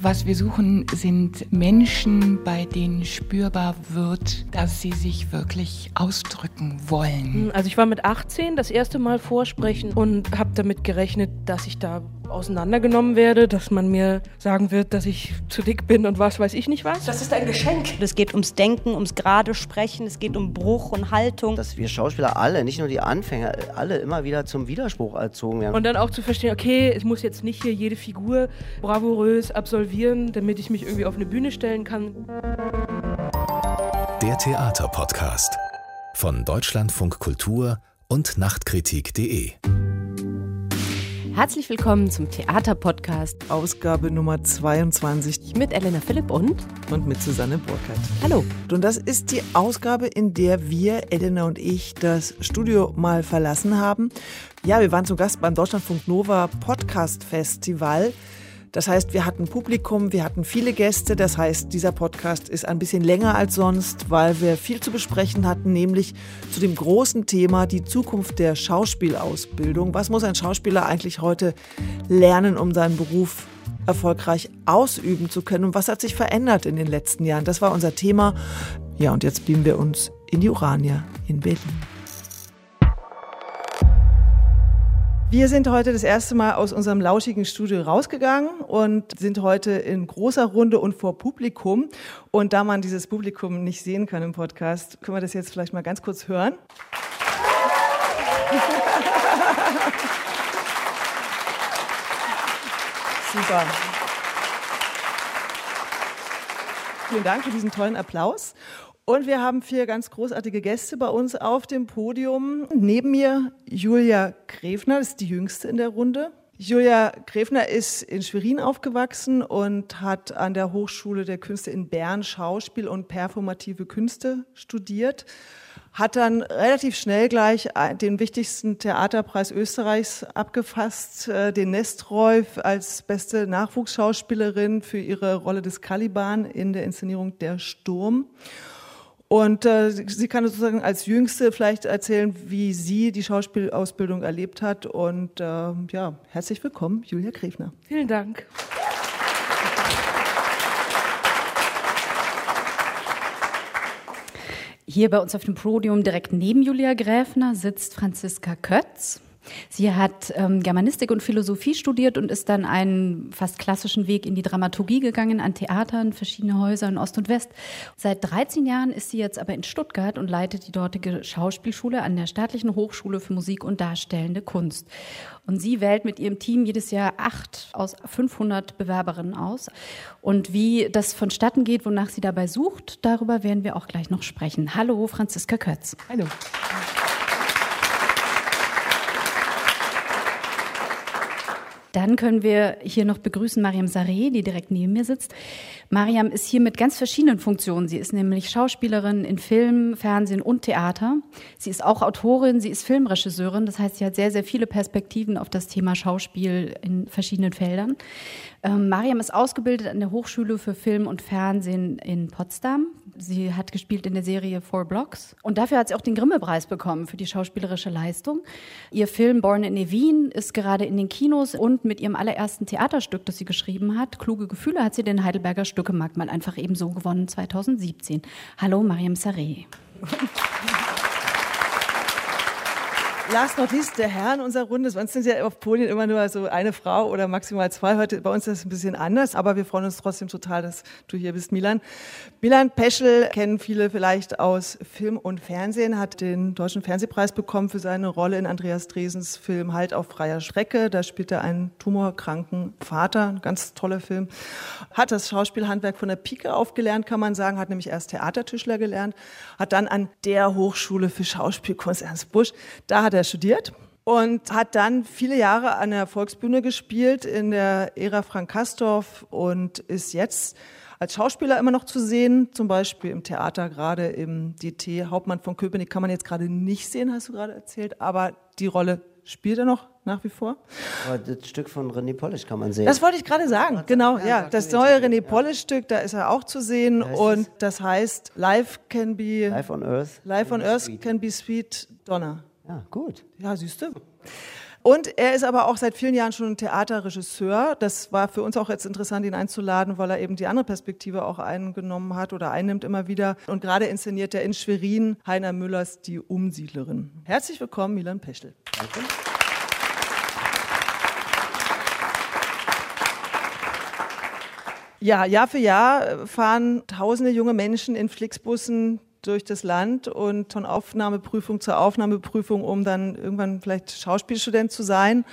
Was wir suchen, sind Menschen, bei denen spürbar wird, dass sie sich wirklich ausdrücken wollen. Also ich war mit 18 das erste Mal vorsprechen und habe damit gerechnet, dass ich da auseinandergenommen werde, dass man mir sagen wird, dass ich zu dick bin und was weiß ich nicht was. Das ist ein Geschenk. Es geht ums Denken, ums gerade Sprechen, es geht um Bruch und Haltung. Dass wir Schauspieler alle, nicht nur die Anfänger, alle immer wieder zum Widerspruch erzogen werden. Und dann auch zu verstehen, okay, es muss jetzt nicht hier jede Figur bravourös absolvieren, damit ich mich irgendwie auf eine Bühne stellen kann. Der Theaterpodcast von Deutschlandfunk Kultur und Nachtkritik.de. Herzlich willkommen zum Theaterpodcast. Ausgabe Nummer 22. Mit Elena Philipp und? Und mit Susanne Burkhardt. Hallo. Und das ist die Ausgabe, in der wir, Elena und ich, das Studio mal verlassen haben. Ja, wir waren zu Gast beim Deutschlandfunk Nova Podcast Festival. Das heißt, wir hatten Publikum, wir hatten viele Gäste. Das heißt, dieser Podcast ist ein bisschen länger als sonst, weil wir viel zu besprechen hatten, nämlich zu dem großen Thema die Zukunft der Schauspielausbildung. Was muss ein Schauspieler eigentlich heute lernen, um seinen Beruf erfolgreich ausüben zu können? Und was hat sich verändert in den letzten Jahren? Das war unser Thema. Ja, und jetzt beamen wir uns in die Urania in Berlin. Wir sind heute das erste Mal aus unserem lauschigen Studio rausgegangen und sind heute in großer Runde und vor Publikum. Und da man dieses Publikum nicht sehen kann im Podcast, können wir das jetzt vielleicht mal ganz kurz hören. Super. Vielen Dank für diesen tollen Applaus. Und wir haben vier ganz großartige Gäste bei uns auf dem Podium. Neben mir Julia Grefner, das ist die jüngste in der Runde. Julia Grefner ist in Schwerin aufgewachsen und hat an der Hochschule der Künste in Bern Schauspiel und performative Künste studiert. Hat dann relativ schnell gleich den wichtigsten Theaterpreis Österreichs abgefasst, äh, den Nestroy als beste Nachwuchsschauspielerin für ihre Rolle des Caliban in der Inszenierung Der Sturm. Und äh, sie kann sozusagen als Jüngste vielleicht erzählen, wie sie die Schauspielausbildung erlebt hat. Und äh, ja, herzlich willkommen, Julia Grefner. Vielen Dank. Hier bei uns auf dem Podium direkt neben Julia Gräfner sitzt Franziska Kötz. Sie hat ähm, Germanistik und Philosophie studiert und ist dann einen fast klassischen Weg in die Dramaturgie gegangen, an Theatern, verschiedene Häuser in Ost und West. Seit 13 Jahren ist sie jetzt aber in Stuttgart und leitet die dortige Schauspielschule an der Staatlichen Hochschule für Musik und Darstellende Kunst. Und sie wählt mit ihrem Team jedes Jahr acht aus 500 Bewerberinnen aus. Und wie das vonstatten geht, wonach sie dabei sucht, darüber werden wir auch gleich noch sprechen. Hallo, Franziska Kötz. Hallo. Dann können wir hier noch begrüßen Mariam Sareh, die direkt neben mir sitzt. Mariam ist hier mit ganz verschiedenen Funktionen. Sie ist nämlich Schauspielerin in Film, Fernsehen und Theater. Sie ist auch Autorin, sie ist Filmregisseurin. Das heißt, sie hat sehr, sehr viele Perspektiven auf das Thema Schauspiel in verschiedenen Feldern. Ähm, Mariam ist ausgebildet an der Hochschule für Film und Fernsehen in Potsdam. Sie hat gespielt in der Serie Four Blocks. Und dafür hat sie auch den Grimme-Preis bekommen für die schauspielerische Leistung. Ihr Film Born in Evin ist gerade in den Kinos und mit ihrem allerersten Theaterstück, das sie geschrieben hat, Kluge Gefühle, hat sie den Heidelberger Stückemarkt mal einfach ebenso gewonnen 2017. Hallo, Mariam Sareh. Last not least, der Herr in unserer Runde. Sonst sind ja auf Polien immer nur so eine Frau oder maximal zwei. Heute bei uns ist das ein bisschen anders, aber wir freuen uns trotzdem total, dass du hier bist, Milan. Milan Peschel kennen viele vielleicht aus Film und Fernsehen, hat den Deutschen Fernsehpreis bekommen für seine Rolle in Andreas Dresens Film Halt auf freier Strecke. Da spielt er einen tumorkranken Vater. Ein ganz toller Film. Hat das Schauspielhandwerk von der Pike aufgelernt, kann man sagen. Hat nämlich erst Theatertischler gelernt. Hat dann an der Hochschule für Schauspielkunst Ernst Busch, da hat er studiert und hat dann viele Jahre an der Volksbühne gespielt in der Ära Frank Kastorf und ist jetzt als Schauspieler immer noch zu sehen, zum Beispiel im Theater, gerade im DT. Hauptmann von Köpenick kann man jetzt gerade nicht sehen, hast du gerade erzählt, aber die Rolle spielt er noch nach wie vor. Aber das Stück von René Polish kann man sehen. Das wollte ich gerade sagen, genau, ja. Das neue René Polish-Stück, da ist er auch zu sehen und das heißt Life can be... Life on Earth. Life on Earth can be sweet Donna. Ja, gut. Ja, siehst du. Und er ist aber auch seit vielen Jahren schon ein Theaterregisseur. Das war für uns auch jetzt interessant, ihn einzuladen, weil er eben die andere Perspektive auch eingenommen hat oder einnimmt immer wieder. Und gerade inszeniert er in Schwerin Heiner Müllers Die Umsiedlerin. Herzlich willkommen, Milan Peschel. Danke. Ja, Jahr für Jahr fahren tausende junge Menschen in Flixbussen durch das Land und von Aufnahmeprüfung zur Aufnahmeprüfung, um dann irgendwann vielleicht Schauspielstudent zu sein.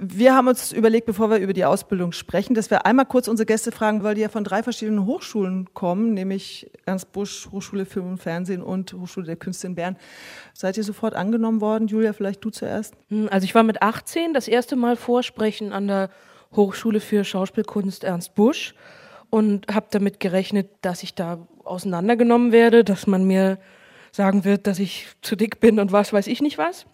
Wir haben uns überlegt, bevor wir über die Ausbildung sprechen, dass wir einmal kurz unsere Gäste fragen, weil die ja von drei verschiedenen Hochschulen kommen, nämlich Ernst Busch, Hochschule Film und Fernsehen und Hochschule der Künste in Bern. Seid ihr sofort angenommen worden? Julia, vielleicht du zuerst? Hm, also ich war mit 18 das erste Mal vorsprechen an der Hochschule für Schauspielkunst Ernst Busch und habe damit gerechnet, dass ich da auseinandergenommen werde, dass man mir sagen wird, dass ich zu dick bin und was weiß ich nicht was.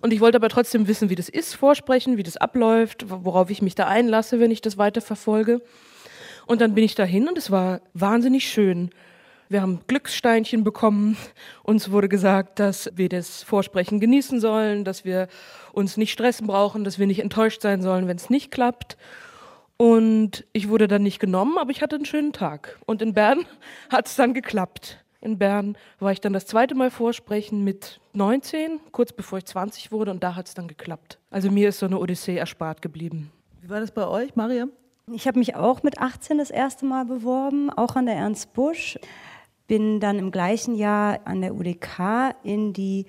Und ich wollte aber trotzdem wissen, wie das ist, vorsprechen, wie das abläuft, worauf ich mich da einlasse, wenn ich das weiter verfolge. Und dann bin ich dahin und es war wahnsinnig schön. Wir haben Glückssteinchen bekommen. Uns wurde gesagt, dass wir das Vorsprechen genießen sollen, dass wir uns nicht stressen brauchen, dass wir nicht enttäuscht sein sollen, wenn es nicht klappt. Und ich wurde dann nicht genommen, aber ich hatte einen schönen Tag. Und in Bern hat es dann geklappt. In Bern war ich dann das zweite Mal vorsprechen mit 19, kurz bevor ich 20 wurde, und da hat es dann geklappt. Also mir ist so eine Odyssee erspart geblieben. Wie war das bei euch, Mariam? Ich habe mich auch mit 18 das erste Mal beworben, auch an der Ernst Busch. Bin dann im gleichen Jahr an der UDK in die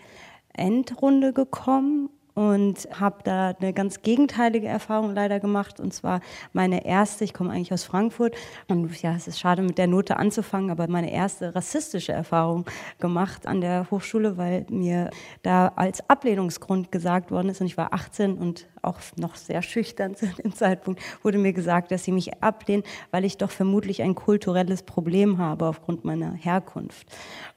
Endrunde gekommen und habe da eine ganz gegenteilige Erfahrung leider gemacht. Und zwar meine erste, ich komme eigentlich aus Frankfurt. Und ja, es ist schade mit der Note anzufangen, aber meine erste rassistische Erfahrung gemacht an der Hochschule, weil mir da als Ablehnungsgrund gesagt worden ist. Und ich war 18 und auch noch sehr schüchtern zu dem Zeitpunkt, wurde mir gesagt, dass sie mich ablehnen, weil ich doch vermutlich ein kulturelles Problem habe aufgrund meiner Herkunft.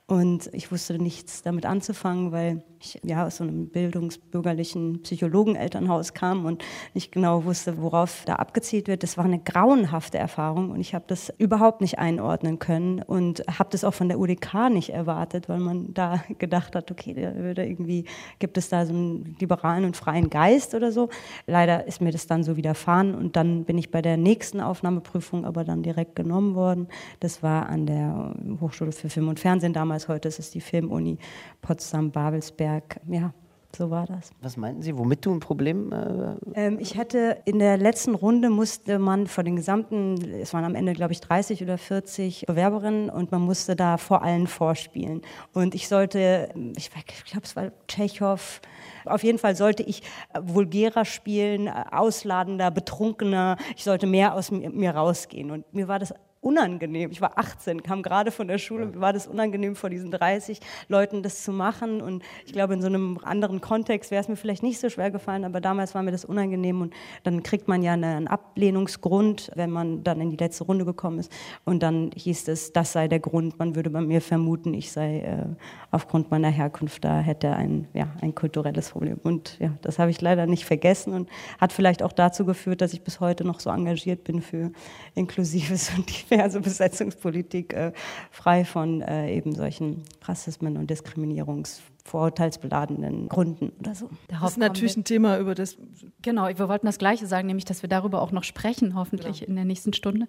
Und ich wusste nichts damit anzufangen, weil ich ja aus so einem bildungsbürgerlichen Psychologenelternhaus kam und nicht genau wusste, worauf da abgezielt wird. Das war eine grauenhafte Erfahrung und ich habe das überhaupt nicht einordnen können und habe das auch von der UDK nicht erwartet, weil man da gedacht hat, okay, da würde irgendwie gibt es da so einen liberalen und freien Geist oder so. Leider ist mir das dann so widerfahren und dann bin ich bei der nächsten Aufnahmeprüfung aber dann direkt genommen worden. Das war an der Hochschule für Film und Fernsehen damals heute ist es die Filmuni Potsdam-Babelsberg. Ja, so war das. Was meinten Sie, womit du ein Problem? Äh ähm, ich hatte in der letzten Runde musste man vor den gesamten, es waren am Ende glaube ich 30 oder 40 Bewerberinnen und man musste da vor allen vorspielen. Und ich sollte, ich, ich glaube es war Tschechow, auf jeden Fall sollte ich vulgärer spielen, ausladender, betrunkener. Ich sollte mehr aus mir rausgehen. Und mir war das unangenehm. Ich war 18, kam gerade von der Schule, mir war das unangenehm, vor diesen 30 Leuten das zu machen. Und ich glaube, in so einem anderen Kontext wäre es mir vielleicht nicht so schwer gefallen, aber damals war mir das unangenehm. Und dann kriegt man ja einen Ablehnungsgrund, wenn man dann in die letzte Runde gekommen ist. Und dann hieß es, das sei der Grund. Man würde bei mir vermuten, ich sei äh, aufgrund meiner Herkunft da, hätte ein, ja, ein kulturelles Problem. Und ja, das habe ich leider nicht vergessen und hat vielleicht auch dazu geführt, dass ich bis heute noch so engagiert bin für inklusives und diverse Besetzungspolitik, äh, frei von äh, eben solchen Rassismen und Diskriminierungs vorurteilsbeladenen Gründen oder so. Darauf das ist natürlich ein Thema, über das. Genau, wir wollten das Gleiche sagen, nämlich, dass wir darüber auch noch sprechen, hoffentlich genau. in der nächsten Stunde.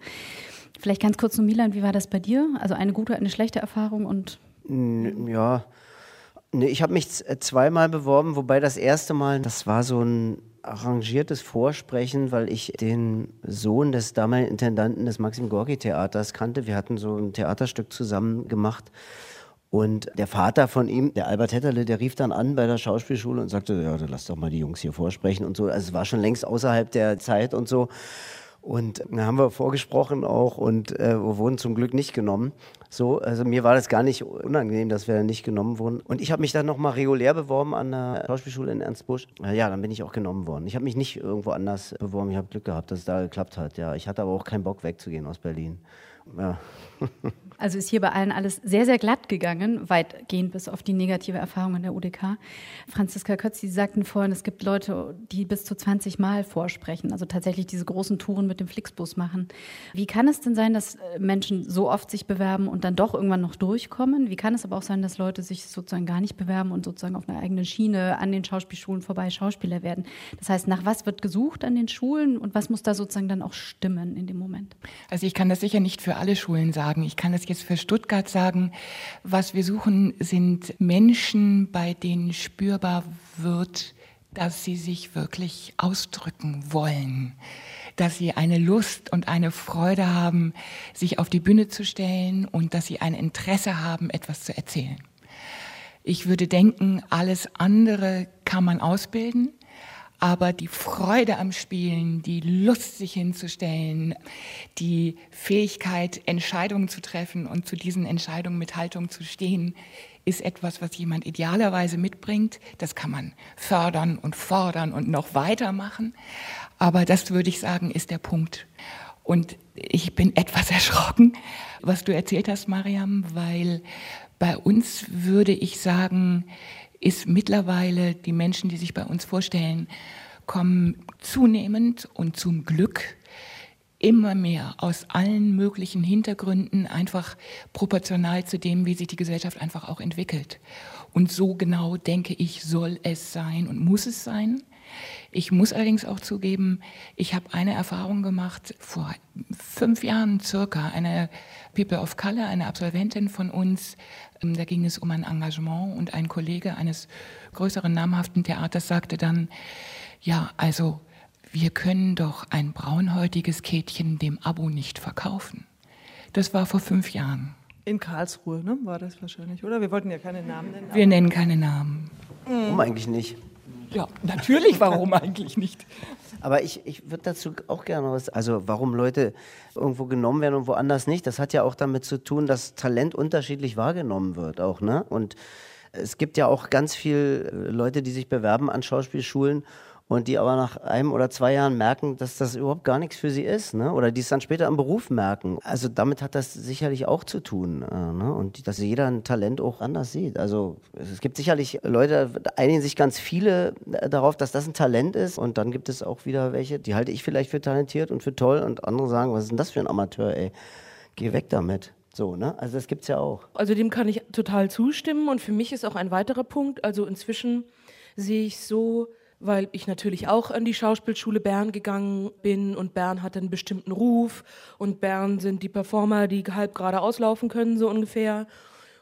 Vielleicht ganz kurz zu Milan, wie war das bei dir? Also eine gute, eine schlechte Erfahrung und. Ja, nee, ich habe mich zweimal beworben, wobei das erste Mal, das war so ein arrangiertes Vorsprechen, weil ich den Sohn des damaligen Intendanten des Maxim Gorki Theaters kannte. Wir hatten so ein Theaterstück zusammen gemacht. Und der Vater von ihm, der Albert Hetterle, der rief dann an bei der Schauspielschule und sagte, ja, dann lass doch mal die Jungs hier vorsprechen und so. Also es war schon längst außerhalb der Zeit und so. Und da haben wir vorgesprochen auch und äh, wurden zum Glück nicht genommen. So, also mir war das gar nicht unangenehm, dass wir nicht genommen wurden. Und ich habe mich dann nochmal regulär beworben an der Schauspielschule in Ernstbusch. Ja, dann bin ich auch genommen worden. Ich habe mich nicht irgendwo anders beworben. Ich habe Glück gehabt, dass es da geklappt hat. Ja, ich hatte aber auch keinen Bock wegzugehen aus Berlin. Ja. Also ist hier bei allen alles sehr, sehr glatt gegangen, weitgehend bis auf die negative Erfahrung in der UDK. Franziska Kötz, Sie sagten vorhin, es gibt Leute, die bis zu 20 Mal vorsprechen. Also tatsächlich diese großen Touren mit dem Flixbus machen. Wie kann es denn sein, dass äh, Menschen so oft sich bewerben und dann doch irgendwann noch durchkommen? Wie kann es aber auch sein, dass Leute sich sozusagen gar nicht bewerben und sozusagen auf einer eigenen Schiene an den Schauspielschulen vorbei Schauspieler werden? Das heißt, nach was wird gesucht an den Schulen und was muss da sozusagen dann auch stimmen in dem Moment? Also ich kann das sicher nicht für alle Schulen sagen. Ich kann das jetzt für Stuttgart sagen. Was wir suchen, sind Menschen, bei denen spürbar wird, dass sie sich wirklich ausdrücken wollen, dass sie eine Lust und eine Freude haben, sich auf die Bühne zu stellen und dass sie ein Interesse haben, etwas zu erzählen. Ich würde denken, alles andere kann man ausbilden, aber die Freude am Spielen, die Lust, sich hinzustellen, die Fähigkeit, Entscheidungen zu treffen und zu diesen Entscheidungen mit Haltung zu stehen, ist etwas, was jemand idealerweise mitbringt. Das kann man fördern und fordern und noch weitermachen. Aber das würde ich sagen, ist der Punkt. Und ich bin etwas erschrocken, was du erzählt hast, Mariam, weil bei uns würde ich sagen, ist mittlerweile die Menschen, die sich bei uns vorstellen, kommen zunehmend und zum Glück immer mehr aus allen möglichen Hintergründen einfach proportional zu dem, wie sich die Gesellschaft einfach auch entwickelt. Und so genau denke ich, soll es sein und muss es sein. Ich muss allerdings auch zugeben, ich habe eine Erfahrung gemacht vor fünf Jahren circa. Eine People of Color, eine Absolventin von uns, ähm, da ging es um ein Engagement und ein Kollege eines größeren namhaften Theaters sagte dann, ja, also wir können doch ein braunhäutiges Kätchen dem Abo nicht verkaufen. Das war vor fünf Jahren. In Karlsruhe, ne? War das wahrscheinlich, oder? Wir wollten ja keine Namen nennen. Wir nennen keine Namen. Warum eigentlich nicht? Ja, natürlich, warum eigentlich nicht? Aber ich, ich würde dazu auch gerne was, also warum Leute irgendwo genommen werden und woanders nicht, das hat ja auch damit zu tun, dass Talent unterschiedlich wahrgenommen wird auch, ne? Und es gibt ja auch ganz viele Leute, die sich bewerben an Schauspielschulen und die aber nach einem oder zwei Jahren merken, dass das überhaupt gar nichts für sie ist, ne? oder die es dann später im Beruf merken. Also damit hat das sicherlich auch zu tun äh, ne? und dass jeder ein Talent auch anders sieht. Also es gibt sicherlich Leute, einigen sich ganz viele äh, darauf, dass das ein Talent ist und dann gibt es auch wieder welche, die halte ich vielleicht für talentiert und für toll und andere sagen, was ist denn das für ein Amateur, ey? Geh weg damit. So, ne? Also das gibt's ja auch. Also dem kann ich total zustimmen und für mich ist auch ein weiterer Punkt, also inzwischen sehe ich so, weil ich natürlich auch an die Schauspielschule Bern gegangen bin und Bern hat einen bestimmten Ruf und Bern sind die Performer, die halb gerade auslaufen können, so ungefähr.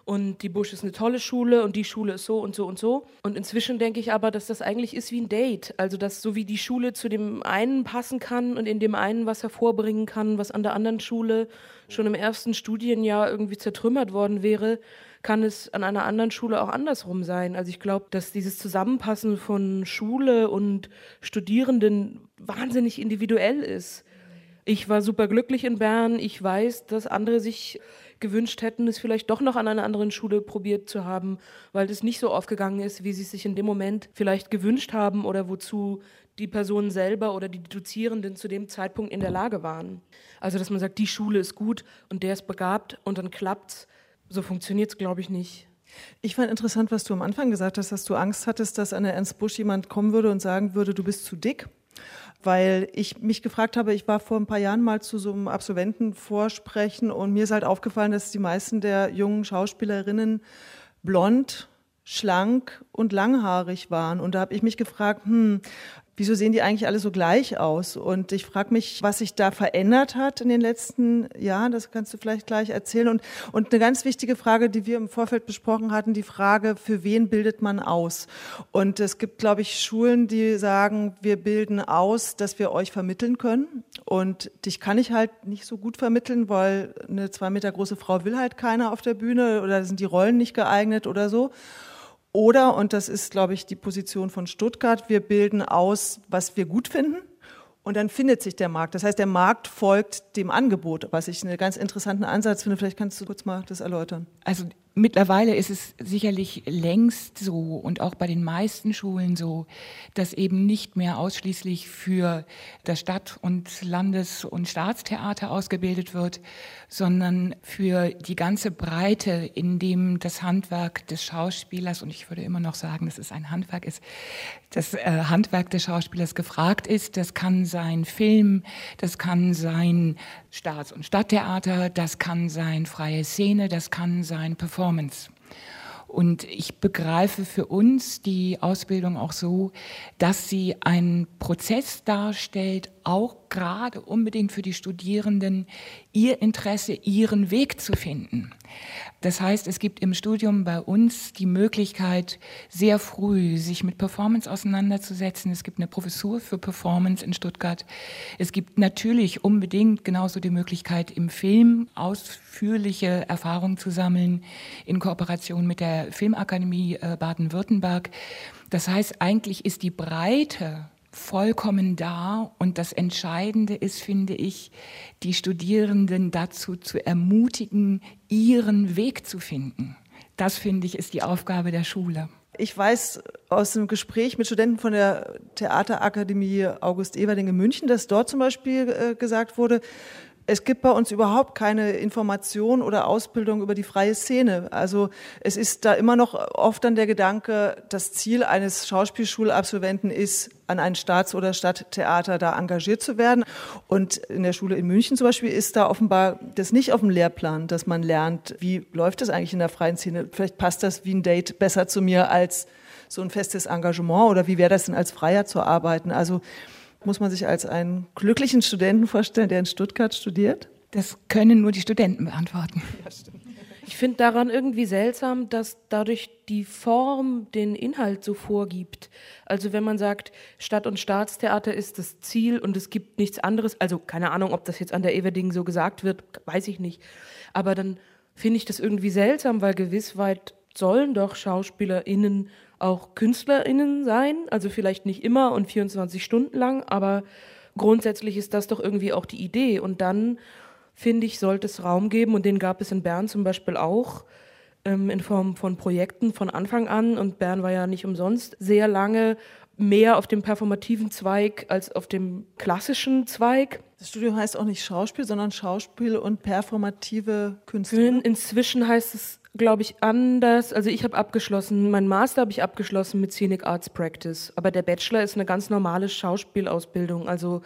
Und die Busch ist eine tolle Schule und die Schule ist so und so und so. Und inzwischen denke ich aber, dass das eigentlich ist wie ein Date. Also, dass so wie die Schule zu dem einen passen kann und in dem einen was hervorbringen kann, was an der anderen Schule schon im ersten Studienjahr irgendwie zertrümmert worden wäre, kann es an einer anderen Schule auch andersrum sein. Also ich glaube, dass dieses Zusammenpassen von Schule und Studierenden wahnsinnig individuell ist. Ich war super glücklich in Bern. Ich weiß, dass andere sich gewünscht hätten, es vielleicht doch noch an einer anderen Schule probiert zu haben, weil das nicht so aufgegangen ist, wie sie es sich in dem Moment vielleicht gewünscht haben oder wozu die Personen selber oder die Dozierenden zu dem Zeitpunkt in der Lage waren. Also, dass man sagt, die Schule ist gut und der ist begabt und dann klappt's so funktioniert es, glaube ich, nicht. Ich fand interessant, was du am Anfang gesagt hast, dass du Angst hattest, dass an der Ernst Busch jemand kommen würde und sagen würde, du bist zu dick. Weil ich mich gefragt habe, ich war vor ein paar Jahren mal zu so einem Absolventenvorsprechen und mir ist halt aufgefallen, dass die meisten der jungen Schauspielerinnen blond, schlank und langhaarig waren. Und da habe ich mich gefragt, hm, wieso sehen die eigentlich alle so gleich aus? Und ich frage mich, was sich da verändert hat in den letzten Jahren. Das kannst du vielleicht gleich erzählen. Und, und eine ganz wichtige Frage, die wir im Vorfeld besprochen hatten, die Frage, für wen bildet man aus? Und es gibt, glaube ich, Schulen, die sagen, wir bilden aus, dass wir euch vermitteln können. Und dich kann ich halt nicht so gut vermitteln, weil eine zwei Meter große Frau will halt keiner auf der Bühne oder sind die Rollen nicht geeignet oder so. Oder, und das ist, glaube ich, die Position von Stuttgart, wir bilden aus, was wir gut finden. Und dann findet sich der Markt. Das heißt, der Markt folgt dem Angebot, was ich einen ganz interessanten Ansatz finde. Vielleicht kannst du kurz mal das erläutern. Also Mittlerweile ist es sicherlich längst so und auch bei den meisten Schulen so, dass eben nicht mehr ausschließlich für das Stadt- und Landes- und Staatstheater ausgebildet wird, sondern für die ganze Breite, in dem das Handwerk des Schauspielers, und ich würde immer noch sagen, dass es ein Handwerk ist, das äh, Handwerk des Schauspielers gefragt ist. Das kann sein Film, das kann sein Staats- und Stadttheater, das kann sein freie Szene, das kann sein Performance. Und ich begreife für uns die Ausbildung auch so, dass sie einen Prozess darstellt, auch gerade unbedingt für die Studierenden, ihr Interesse, ihren Weg zu finden. Das heißt, es gibt im Studium bei uns die Möglichkeit, sehr früh sich mit Performance auseinanderzusetzen. Es gibt eine Professur für Performance in Stuttgart. Es gibt natürlich unbedingt genauso die Möglichkeit, im Film ausführliche Erfahrungen zu sammeln, in Kooperation mit der Filmakademie äh, Baden-Württemberg. Das heißt, eigentlich ist die Breite vollkommen da. Und das Entscheidende ist, finde ich, die Studierenden dazu zu ermutigen, ihren Weg zu finden. Das, finde ich, ist die Aufgabe der Schule. Ich weiß aus einem Gespräch mit Studenten von der Theaterakademie August Everding in München, dass dort zum Beispiel äh, gesagt wurde, es gibt bei uns überhaupt keine Information oder Ausbildung über die freie Szene. Also es ist da immer noch oft dann der Gedanke, das Ziel eines Schauspielschulabsolventen ist, an ein Staats- oder Stadttheater da engagiert zu werden. Und in der Schule in München zum Beispiel ist da offenbar das nicht auf dem Lehrplan, dass man lernt, wie läuft das eigentlich in der freien Szene. Vielleicht passt das wie ein Date besser zu mir als so ein festes Engagement oder wie wäre das denn als Freier zu arbeiten? Also muss man sich als einen glücklichen Studenten vorstellen, der in Stuttgart studiert? Das können nur die Studenten beantworten. Ja, ich finde daran irgendwie seltsam, dass dadurch die Form den Inhalt so vorgibt. Also wenn man sagt, Stadt- und Staatstheater ist das Ziel und es gibt nichts anderes, also keine Ahnung, ob das jetzt an der Everding so gesagt wird, weiß ich nicht. Aber dann finde ich das irgendwie seltsam, weil gewiss weit sollen doch SchauspielerInnen auch KünstlerInnen sein, also vielleicht nicht immer und 24 Stunden lang, aber grundsätzlich ist das doch irgendwie auch die Idee. Und dann, finde ich, sollte es Raum geben, und den gab es in Bern zum Beispiel auch, ähm, in Form von Projekten von Anfang an. Und Bern war ja nicht umsonst sehr lange mehr auf dem performativen Zweig als auf dem klassischen Zweig. Das Studium heißt auch nicht Schauspiel, sondern Schauspiel und performative Künste. Inzwischen heißt es glaube ich, anders. Also ich habe abgeschlossen, mein Master habe ich abgeschlossen mit Scenic Arts Practice, aber der Bachelor ist eine ganz normale Schauspielausbildung, also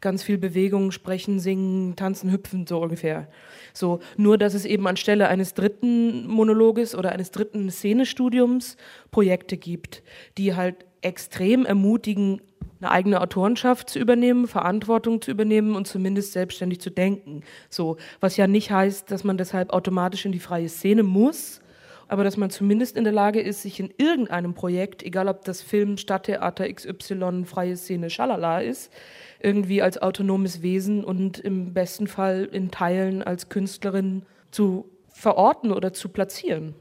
ganz viel Bewegung, sprechen, singen, tanzen, hüpfen, so ungefähr. So, nur dass es eben anstelle eines dritten Monologes oder eines dritten Szenestudiums Projekte gibt, die halt extrem ermutigen, eine eigene Autorenschaft zu übernehmen, Verantwortung zu übernehmen und zumindest selbstständig zu denken. So, was ja nicht heißt, dass man deshalb automatisch in die freie Szene muss, aber dass man zumindest in der Lage ist, sich in irgendeinem Projekt, egal ob das Film, Stadttheater XY, freie Szene, schalala ist, irgendwie als autonomes Wesen und im besten Fall in Teilen als Künstlerin zu verorten oder zu platzieren.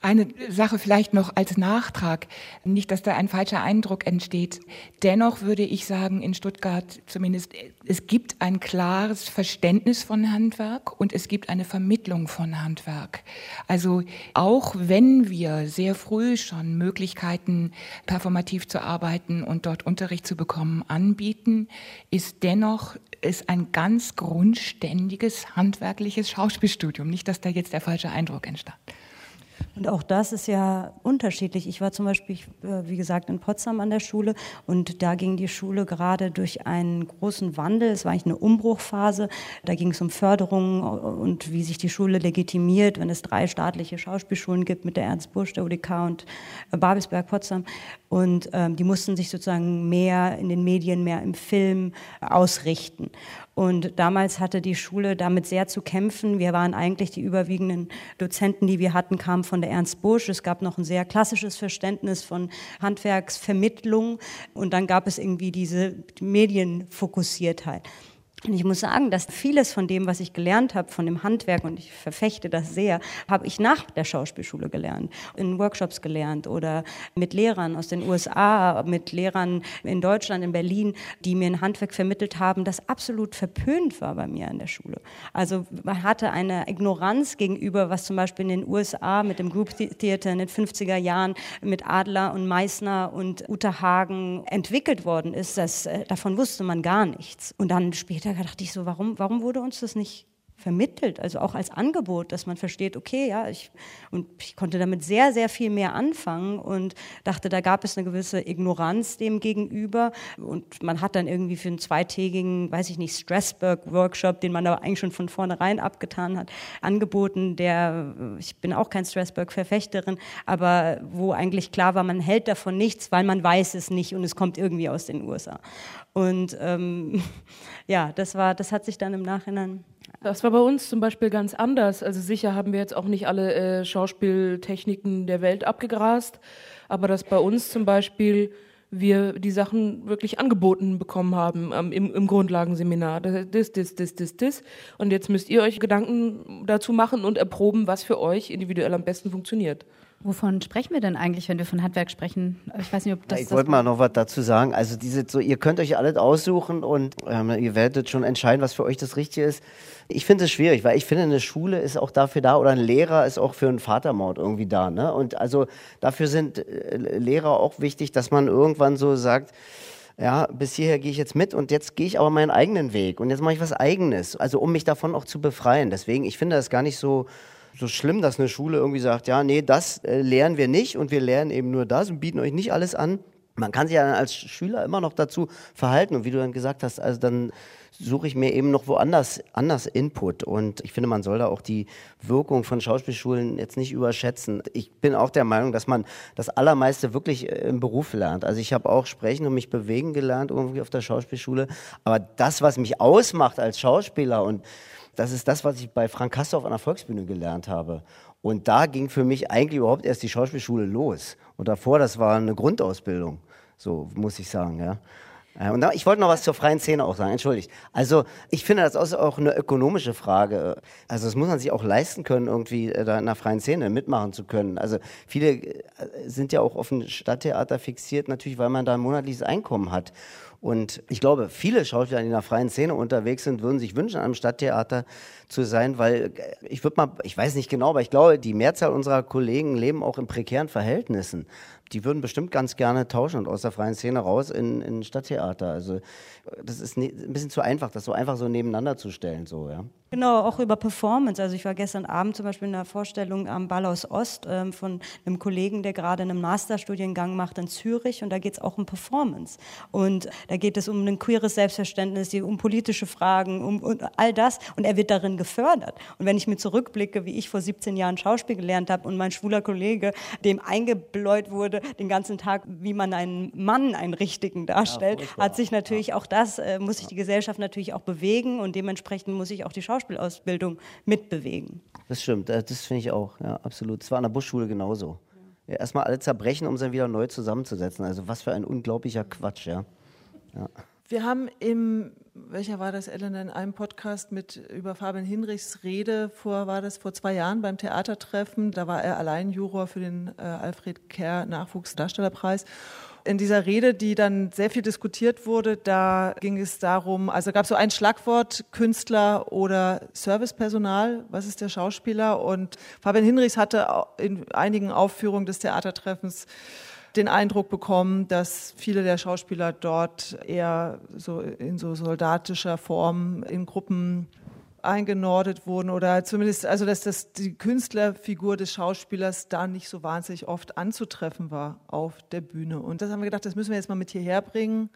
Eine Sache vielleicht noch als Nachtrag, nicht, dass da ein falscher Eindruck entsteht. Dennoch würde ich sagen, in Stuttgart zumindest, es gibt ein klares Verständnis von Handwerk und es gibt eine Vermittlung von Handwerk. Also auch wenn wir sehr früh schon Möglichkeiten, performativ zu arbeiten und dort Unterricht zu bekommen, anbieten, ist dennoch ist ein ganz grundständiges handwerkliches Schauspielstudium. Nicht, dass da jetzt der falsche Eindruck entstand. Und auch das ist ja unterschiedlich. Ich war zum Beispiel, äh, wie gesagt, in Potsdam an der Schule und da ging die Schule gerade durch einen großen Wandel. Es war eigentlich eine Umbruchphase. Da ging es um Förderung und wie sich die Schule legitimiert, wenn es drei staatliche Schauspielschulen gibt mit der Ernst Busch, der UDK und äh, Babelsberg Potsdam. Und ähm, die mussten sich sozusagen mehr in den Medien, mehr im Film ausrichten. Und damals hatte die Schule damit sehr zu kämpfen. Wir waren eigentlich die überwiegenden Dozenten, die wir hatten, kamen von der Ernst Busch. Es gab noch ein sehr klassisches Verständnis von Handwerksvermittlung. Und dann gab es irgendwie diese Medienfokussiertheit. Und ich muss sagen, dass vieles von dem, was ich gelernt habe, von dem Handwerk, und ich verfechte das sehr, habe ich nach der Schauspielschule gelernt, in Workshops gelernt oder mit Lehrern aus den USA, mit Lehrern in Deutschland, in Berlin, die mir ein Handwerk vermittelt haben, das absolut verpönt war bei mir an der Schule. Also man hatte eine Ignoranz gegenüber, was zum Beispiel in den USA mit dem Group Theater in den 50er Jahren mit Adler und Meissner und Uta Hagen entwickelt worden ist. Das, äh, davon wusste man gar nichts. Und dann später da dachte ich so, warum, warum wurde uns das nicht vermittelt, also auch als Angebot, dass man versteht, okay, ja, ich, und ich konnte damit sehr, sehr viel mehr anfangen und dachte, da gab es eine gewisse Ignoranz dem gegenüber und man hat dann irgendwie für einen zweitägigen, weiß ich nicht, Strasbourg-Workshop, den man aber eigentlich schon von vornherein abgetan hat, angeboten, der, ich bin auch kein Strasbourg-Verfechterin, aber wo eigentlich klar war, man hält davon nichts, weil man weiß es nicht und es kommt irgendwie aus den USA. Und ähm, ja, das war, das hat sich dann im Nachhinein das war bei uns zum Beispiel ganz anders. Also sicher haben wir jetzt auch nicht alle äh, Schauspieltechniken der Welt abgegrast, aber dass bei uns zum Beispiel wir die Sachen wirklich angeboten bekommen haben ähm, im, im Grundlagenseminar. Das, das, das, das, das. Und jetzt müsst ihr euch Gedanken dazu machen und erproben, was für euch individuell am besten funktioniert. Wovon sprechen wir denn eigentlich, wenn wir von Handwerk sprechen? Ich weiß nicht, ob das. Ja, ich wollte mal noch was dazu sagen. Also diese, so, ihr könnt euch alles aussuchen und ähm, ihr werdet schon entscheiden, was für euch das Richtige ist. Ich finde es schwierig, weil ich finde, eine Schule ist auch dafür da oder ein Lehrer ist auch für einen Vatermord irgendwie da. Ne? Und also dafür sind äh, Lehrer auch wichtig, dass man irgendwann so sagt, ja, bis hierher gehe ich jetzt mit und jetzt gehe ich aber meinen eigenen Weg und jetzt mache ich was Eigenes. Also um mich davon auch zu befreien. Deswegen, ich finde das gar nicht so so schlimm, dass eine Schule irgendwie sagt, ja, nee, das äh, lernen wir nicht und wir lernen eben nur das und bieten euch nicht alles an. Man kann sich ja als Schüler immer noch dazu verhalten und wie du dann gesagt hast, also dann suche ich mir eben noch woanders anders Input und ich finde, man soll da auch die Wirkung von Schauspielschulen jetzt nicht überschätzen. Ich bin auch der Meinung, dass man das allermeiste wirklich äh, im Beruf lernt. Also ich habe auch sprechen und mich bewegen gelernt irgendwie auf der Schauspielschule, aber das, was mich ausmacht als Schauspieler und das ist das, was ich bei Frank Kastorf an der Volksbühne gelernt habe. Und da ging für mich eigentlich überhaupt erst die Schauspielschule los. Und davor, das war eine Grundausbildung, so muss ich sagen, ja. Äh, und ich wollte noch was zur freien Szene auch sagen, entschuldigt. Also ich finde das auch eine ökonomische Frage. Also das muss man sich auch leisten können, irgendwie äh, da in der freien Szene mitmachen zu können. Also viele äh, sind ja auch auf ein Stadttheater fixiert, natürlich, weil man da ein monatliches Einkommen hat. Und ich glaube, viele Schauspieler, die in der freien Szene unterwegs sind, würden sich wünschen, am Stadttheater zu sein, weil ich würde mal, ich weiß nicht genau, aber ich glaube, die Mehrzahl unserer Kollegen leben auch in prekären Verhältnissen die würden bestimmt ganz gerne tauschen und aus der freien Szene raus in, in Stadttheater. Also das ist ne, ein bisschen zu einfach, das so einfach so nebeneinander zu stellen. So, ja. Genau, auch über Performance. Also ich war gestern Abend zum Beispiel in einer Vorstellung am Ballhaus Ost ähm, von einem Kollegen, der gerade einen Masterstudiengang macht in Zürich und da geht es auch um Performance. Und da geht es um ein queeres Selbstverständnis, um politische Fragen, um, um all das und er wird darin gefördert. Und wenn ich mir zurückblicke, wie ich vor 17 Jahren Schauspiel gelernt habe und mein schwuler Kollege, dem eingebläut wurde, den ganzen Tag, wie man einen Mann, einen richtigen darstellt, ja, hat sich natürlich ja. auch das, äh, muss sich die Gesellschaft natürlich auch bewegen und dementsprechend muss sich auch die Schauspielausbildung mitbewegen. Das stimmt, äh, das finde ich auch, ja, absolut. Es war an der Buschschule genauso. Ja, erstmal alle zerbrechen, um sie dann wieder neu zusammenzusetzen. Also was für ein unglaublicher Quatsch, ja. ja. Wir haben im, welcher war das, Elena, in einem Podcast mit über Fabian Hinrichs Rede vor, war das vor zwei Jahren beim Theatertreffen. Da war er allein Juror für den äh, Alfred Kerr Nachwuchsdarstellerpreis. In dieser Rede, die dann sehr viel diskutiert wurde, da ging es darum, also gab es so ein Schlagwort Künstler oder Servicepersonal, was ist der Schauspieler? Und Fabian Hinrichs hatte in einigen Aufführungen des Theatertreffens den Eindruck bekommen, dass viele der Schauspieler dort eher so in so soldatischer Form in Gruppen eingenordet wurden oder zumindest, also dass das die Künstlerfigur des Schauspielers da nicht so wahnsinnig oft anzutreffen war auf der Bühne. Und das haben wir gedacht, das müssen wir jetzt mal mit hierher bringen,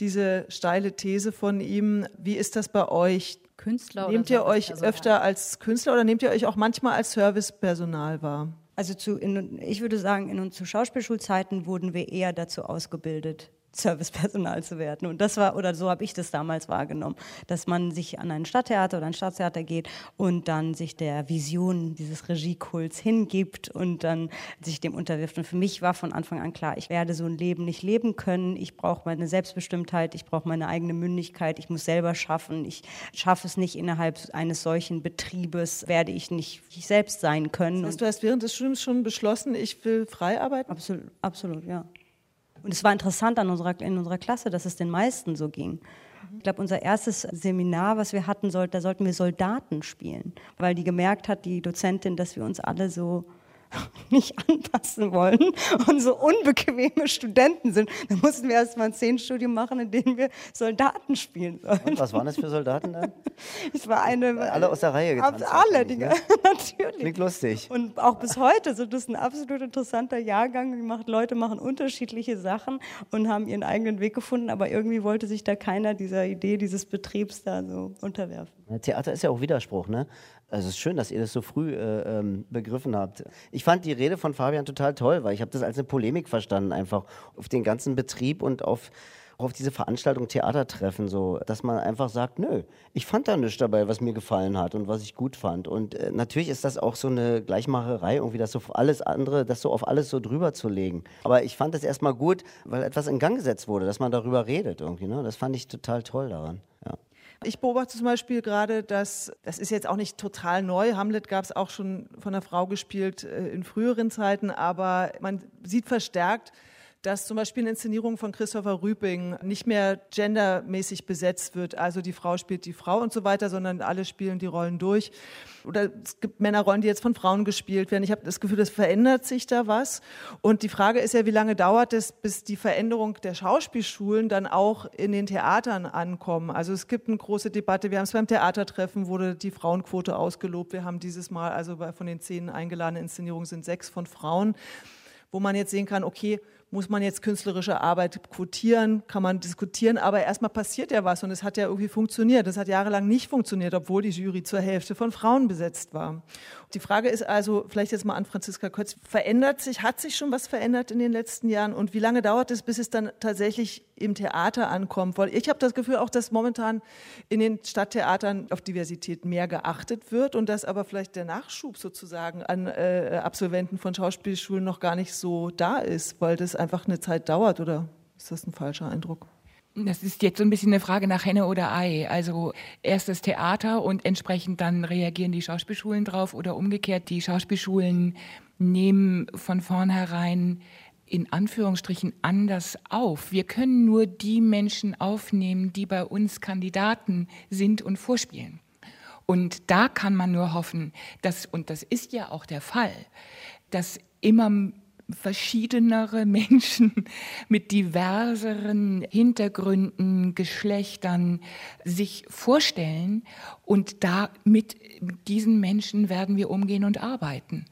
diese steile These von ihm. Wie ist das bei euch? Künstler nehmt ihr euch öfter als Künstler oder nehmt ihr euch auch manchmal als Servicepersonal wahr? Also zu, in, ich würde sagen, in, zu Schauspielschulzeiten wurden wir eher dazu ausgebildet, Servicepersonal zu werden. Und das war, oder so habe ich das damals wahrgenommen, dass man sich an ein Stadttheater oder ein Staatstheater geht und dann sich der Vision dieses Regiekults hingibt und dann sich dem unterwirft. Und für mich war von Anfang an klar, ich werde so ein Leben nicht leben können. Ich brauche meine Selbstbestimmtheit, ich brauche meine eigene Mündigkeit, ich muss selber schaffen. Ich schaffe es nicht innerhalb eines solchen Betriebes, werde ich nicht ich selbst sein können. Das heißt, du hast während des Studiums schon beschlossen, ich will frei arbeiten? Absolut, absolut, ja. Und es war interessant an unserer, in unserer Klasse, dass es den meisten so ging. Ich glaube, unser erstes Seminar, was wir hatten, sollte, da sollten wir Soldaten spielen, weil die gemerkt hat, die Dozentin, dass wir uns alle so nicht anpassen wollen und so unbequeme Studenten sind. Dann mussten wir erst mal ein Zehnstudium machen, in dem wir Soldaten spielen sollen. Und was waren das für Soldaten dann? Es war eine. Alle aus der Reihe getanzt. Alle, die, ne? natürlich. Klingt lustig. Und auch bis heute so, das ist ein absolut interessanter Jahrgang. Die macht, Leute machen unterschiedliche Sachen und haben ihren eigenen Weg gefunden, aber irgendwie wollte sich da keiner dieser Idee dieses Betriebs da so unterwerfen. Theater ist ja auch Widerspruch, ne? Also es ist schön, dass ihr das so früh äh, ähm, begriffen habt. Ich fand die Rede von Fabian total toll, weil ich habe das als eine Polemik verstanden, einfach auf den ganzen Betrieb und auf, auf diese Veranstaltung Theatertreffen, so, dass man einfach sagt, nö, ich fand da nichts dabei, was mir gefallen hat und was ich gut fand. Und äh, natürlich ist das auch so eine Gleichmacherei, irgendwie das so auf alles andere, das so auf alles so drüber zu legen. Aber ich fand das erstmal gut, weil etwas in Gang gesetzt wurde, dass man darüber redet irgendwie. Ne? Das fand ich total toll daran. Ja. Ich beobachte zum Beispiel gerade, dass, das ist jetzt auch nicht total neu, Hamlet gab es auch schon von einer Frau gespielt äh, in früheren Zeiten, aber man sieht verstärkt, dass zum Beispiel eine Inszenierung von Christopher Rüping nicht mehr gendermäßig besetzt wird. Also die Frau spielt die Frau und so weiter, sondern alle spielen die Rollen durch. Oder es gibt Männerrollen, die jetzt von Frauen gespielt werden. Ich habe das Gefühl, es verändert sich da was. Und die Frage ist ja, wie lange dauert es, bis die Veränderung der Schauspielschulen dann auch in den Theatern ankommen? Also es gibt eine große Debatte. Wir haben es beim Theatertreffen, wurde die Frauenquote ausgelobt. Wir haben dieses Mal, also von den zehn eingeladenen Inszenierungen sind sechs von Frauen, wo man jetzt sehen kann, okay, muss man jetzt künstlerische Arbeit quotieren, kann man diskutieren, aber erstmal passiert ja was und es hat ja irgendwie funktioniert. Das hat jahrelang nicht funktioniert, obwohl die Jury zur Hälfte von Frauen besetzt war. Die Frage ist also, vielleicht jetzt mal an Franziska Kötz, verändert sich, hat sich schon was verändert in den letzten Jahren und wie lange dauert es, bis es dann tatsächlich im Theater ankommt? Weil ich habe das Gefühl auch, dass momentan in den Stadttheatern auf Diversität mehr geachtet wird und dass aber vielleicht der Nachschub sozusagen an äh, Absolventen von Schauspielschulen noch gar nicht so da ist, weil das einfach eine Zeit dauert oder ist das ein falscher Eindruck? Das ist jetzt so ein bisschen eine Frage nach Henne oder Ei. Also erst das Theater und entsprechend dann reagieren die Schauspielschulen drauf oder umgekehrt, die Schauspielschulen nehmen von vornherein in Anführungsstrichen anders auf. Wir können nur die Menschen aufnehmen, die bei uns Kandidaten sind und vorspielen. Und da kann man nur hoffen, dass, und das ist ja auch der Fall, dass immer verschiedenere Menschen mit diverseren Hintergründen, Geschlechtern sich vorstellen. Und da mit diesen Menschen werden wir umgehen und arbeiten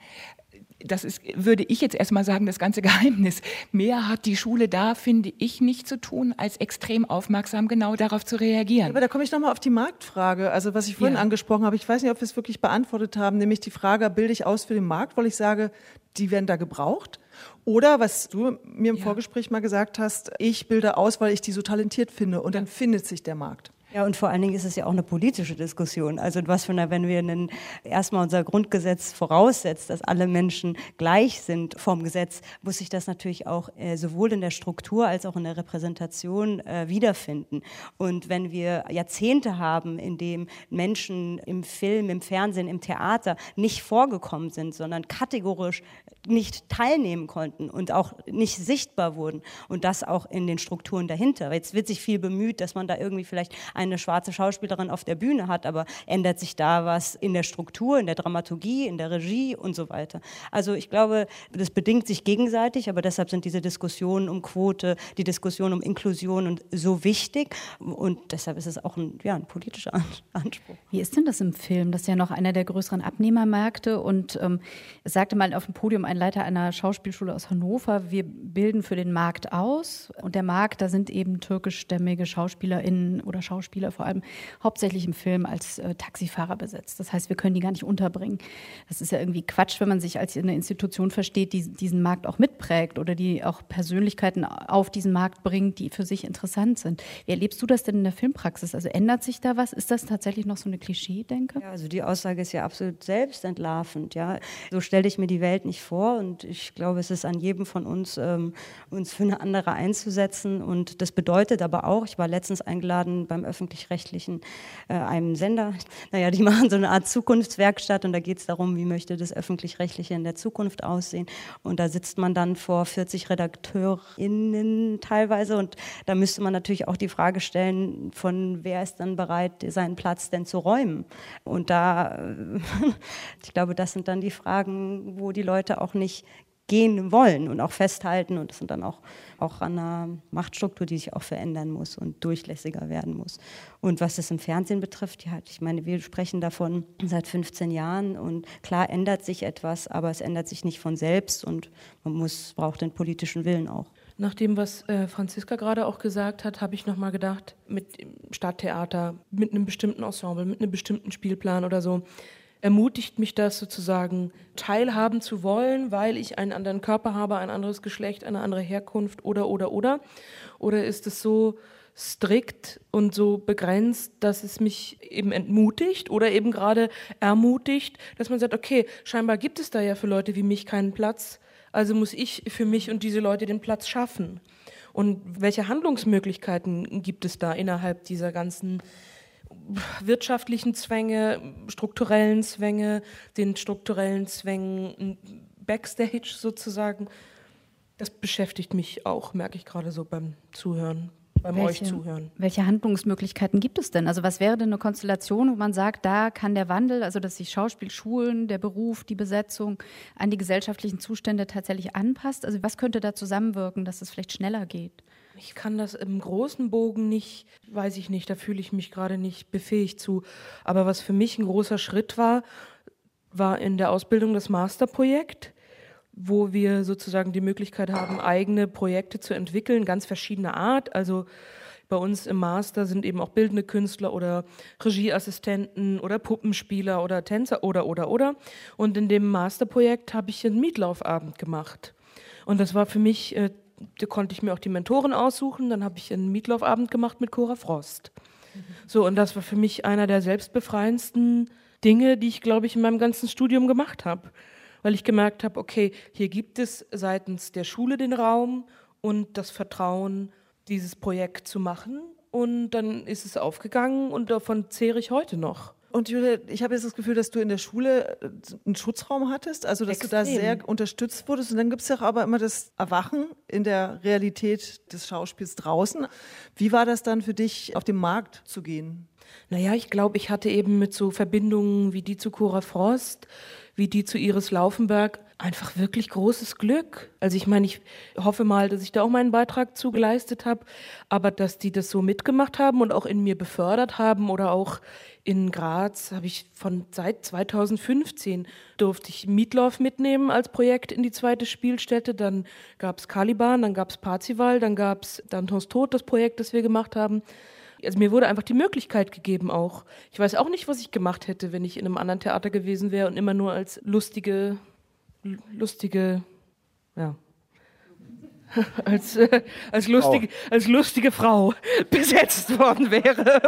das ist, würde ich jetzt erstmal sagen, das ganze Geheimnis. Mehr hat die Schule da, finde ich, nicht zu tun, als extrem aufmerksam genau darauf zu reagieren. Aber da komme ich nochmal auf die Marktfrage, also was ich vorhin ja. angesprochen habe. Ich weiß nicht, ob wir es wirklich beantwortet haben, nämlich die Frage, bilde ich aus für den Markt, weil ich sage, die werden da gebraucht? Oder was du mir im ja. Vorgespräch mal gesagt hast, ich bilde aus, weil ich die so talentiert finde und dann findet sich der Markt. Ja, und vor allen Dingen ist es ja auch eine politische Diskussion. Also was von der, wenn wir einen, erstmal unser Grundgesetz voraussetzt, dass alle Menschen gleich sind vom Gesetz, muss sich das natürlich auch äh, sowohl in der Struktur als auch in der Repräsentation äh, wiederfinden. Und wenn wir Jahrzehnte haben, in dem Menschen im Film, im Fernsehen, im Theater nicht vorgekommen sind, sondern kategorisch nicht teilnehmen konnten und auch nicht sichtbar wurden und das auch in den Strukturen dahinter. Jetzt wird sich viel bemüht, dass man da irgendwie vielleicht eine schwarze Schauspielerin auf der Bühne hat, aber ändert sich da was in der Struktur, in der Dramaturgie, in der Regie und so weiter. Also ich glaube, das bedingt sich gegenseitig, aber deshalb sind diese Diskussionen um Quote, die Diskussion um Inklusion und so wichtig und deshalb ist es auch ein, ja, ein politischer Anspruch. Wie ist denn das im Film? Das ist ja noch einer der größeren Abnehmermärkte und ähm, sagte mal auf dem Podium ein Leiter einer Schauspielschule aus Hannover, wir bilden für den Markt aus und der Markt, da sind eben türkischstämmige SchauspielerInnen oder Schauspieler Schauspieler vor allem hauptsächlich im Film als äh, Taxifahrer besetzt. Das heißt, wir können die gar nicht unterbringen. Das ist ja irgendwie Quatsch, wenn man sich als eine Institution versteht, die diesen Markt auch mitprägt oder die auch Persönlichkeiten auf diesen Markt bringt, die für sich interessant sind. Wie erlebst du das denn in der Filmpraxis? Also ändert sich da was? Ist das tatsächlich noch so eine Klischee-Denke? Ja, also die Aussage ist ja absolut selbstentlarvend. Ja. So stelle ich mir die Welt nicht vor und ich glaube, es ist an jedem von uns, ähm, uns für eine andere einzusetzen. Und das bedeutet aber auch, ich war letztens eingeladen beim öffentlich-rechtlichen äh, einem Sender. Naja, die machen so eine Art Zukunftswerkstatt und da geht es darum, wie möchte das öffentlich-rechtliche in der Zukunft aussehen. Und da sitzt man dann vor 40 RedakteurInnen teilweise und da müsste man natürlich auch die Frage stellen, von wer ist dann bereit, seinen Platz denn zu räumen. Und da, ich glaube, das sind dann die Fragen, wo die Leute auch nicht gehen wollen und auch festhalten. Und das sind dann auch, auch an einer Machtstruktur, die sich auch verändern muss und durchlässiger werden muss. Und was es im Fernsehen betrifft, ja, ich meine, wir sprechen davon seit 15 Jahren und klar ändert sich etwas, aber es ändert sich nicht von selbst und man muss, braucht den politischen Willen auch. Nach dem, was äh, Franziska gerade auch gesagt hat, habe ich nochmal gedacht, mit Stadttheater, mit einem bestimmten Ensemble, mit einem bestimmten Spielplan oder so, ermutigt mich das sozusagen teilhaben zu wollen, weil ich einen anderen Körper habe, ein anderes Geschlecht, eine andere Herkunft oder oder oder? Oder ist es so strikt und so begrenzt, dass es mich eben entmutigt oder eben gerade ermutigt, dass man sagt, okay, scheinbar gibt es da ja für Leute wie mich keinen Platz, also muss ich für mich und diese Leute den Platz schaffen. Und welche Handlungsmöglichkeiten gibt es da innerhalb dieser ganzen wirtschaftlichen Zwänge, strukturellen Zwänge, den strukturellen Zwängen Backstage sozusagen. Das beschäftigt mich auch, merke ich gerade so beim Zuhören, beim welche, euch zuhören. Welche Handlungsmöglichkeiten gibt es denn? Also was wäre denn eine Konstellation, wo man sagt, da kann der Wandel, also dass sich Schauspielschulen, der Beruf, die Besetzung an die gesellschaftlichen Zustände tatsächlich anpasst? Also was könnte da zusammenwirken, dass es vielleicht schneller geht? Ich kann das im großen Bogen nicht, weiß ich nicht, da fühle ich mich gerade nicht befähigt zu. Aber was für mich ein großer Schritt war, war in der Ausbildung das Masterprojekt, wo wir sozusagen die Möglichkeit haben, eigene Projekte zu entwickeln, ganz verschiedener Art. Also bei uns im Master sind eben auch bildende Künstler oder Regieassistenten oder Puppenspieler oder Tänzer oder oder oder. Und in dem Masterprojekt habe ich einen Mietlaufabend gemacht. Und das war für mich äh, da konnte ich mir auch die Mentoren aussuchen. Dann habe ich einen Mietlaufabend gemacht mit Cora Frost. Mhm. So, und das war für mich einer der selbstbefreiendsten Dinge, die ich, glaube ich, in meinem ganzen Studium gemacht habe. Weil ich gemerkt habe, okay, hier gibt es seitens der Schule den Raum und das Vertrauen, dieses Projekt zu machen. Und dann ist es aufgegangen und davon zehre ich heute noch. Und Julia, ich habe jetzt das Gefühl, dass du in der Schule äh, einen Schutzraum hattest, also dass Extrem. du da sehr unterstützt wurdest. Und dann gibt es ja aber immer das Erwachen in der Realität des Schauspiels draußen. Wie war das dann für dich, auf den Markt zu gehen? Naja, ich glaube, ich hatte eben mit so Verbindungen wie die zu Cora Frost, wie die zu Iris Laufenberg einfach wirklich großes Glück. Also ich meine, ich hoffe mal, dass ich da auch meinen Beitrag zu geleistet habe, aber dass die das so mitgemacht haben und auch in mir befördert haben oder auch in Graz habe ich von seit 2015 durfte ich Mietlauf mitnehmen als Projekt in die zweite Spielstätte. Dann gab es Caliban, dann gab es Parzival, dann gab es Dantons Tod, das Projekt, das wir gemacht haben. Also mir wurde einfach die Möglichkeit gegeben auch. Ich weiß auch nicht, was ich gemacht hätte, wenn ich in einem anderen Theater gewesen wäre und immer nur als lustige, lustige, ja, als, äh, als, lustige, Frau. als lustige Frau besetzt worden wäre.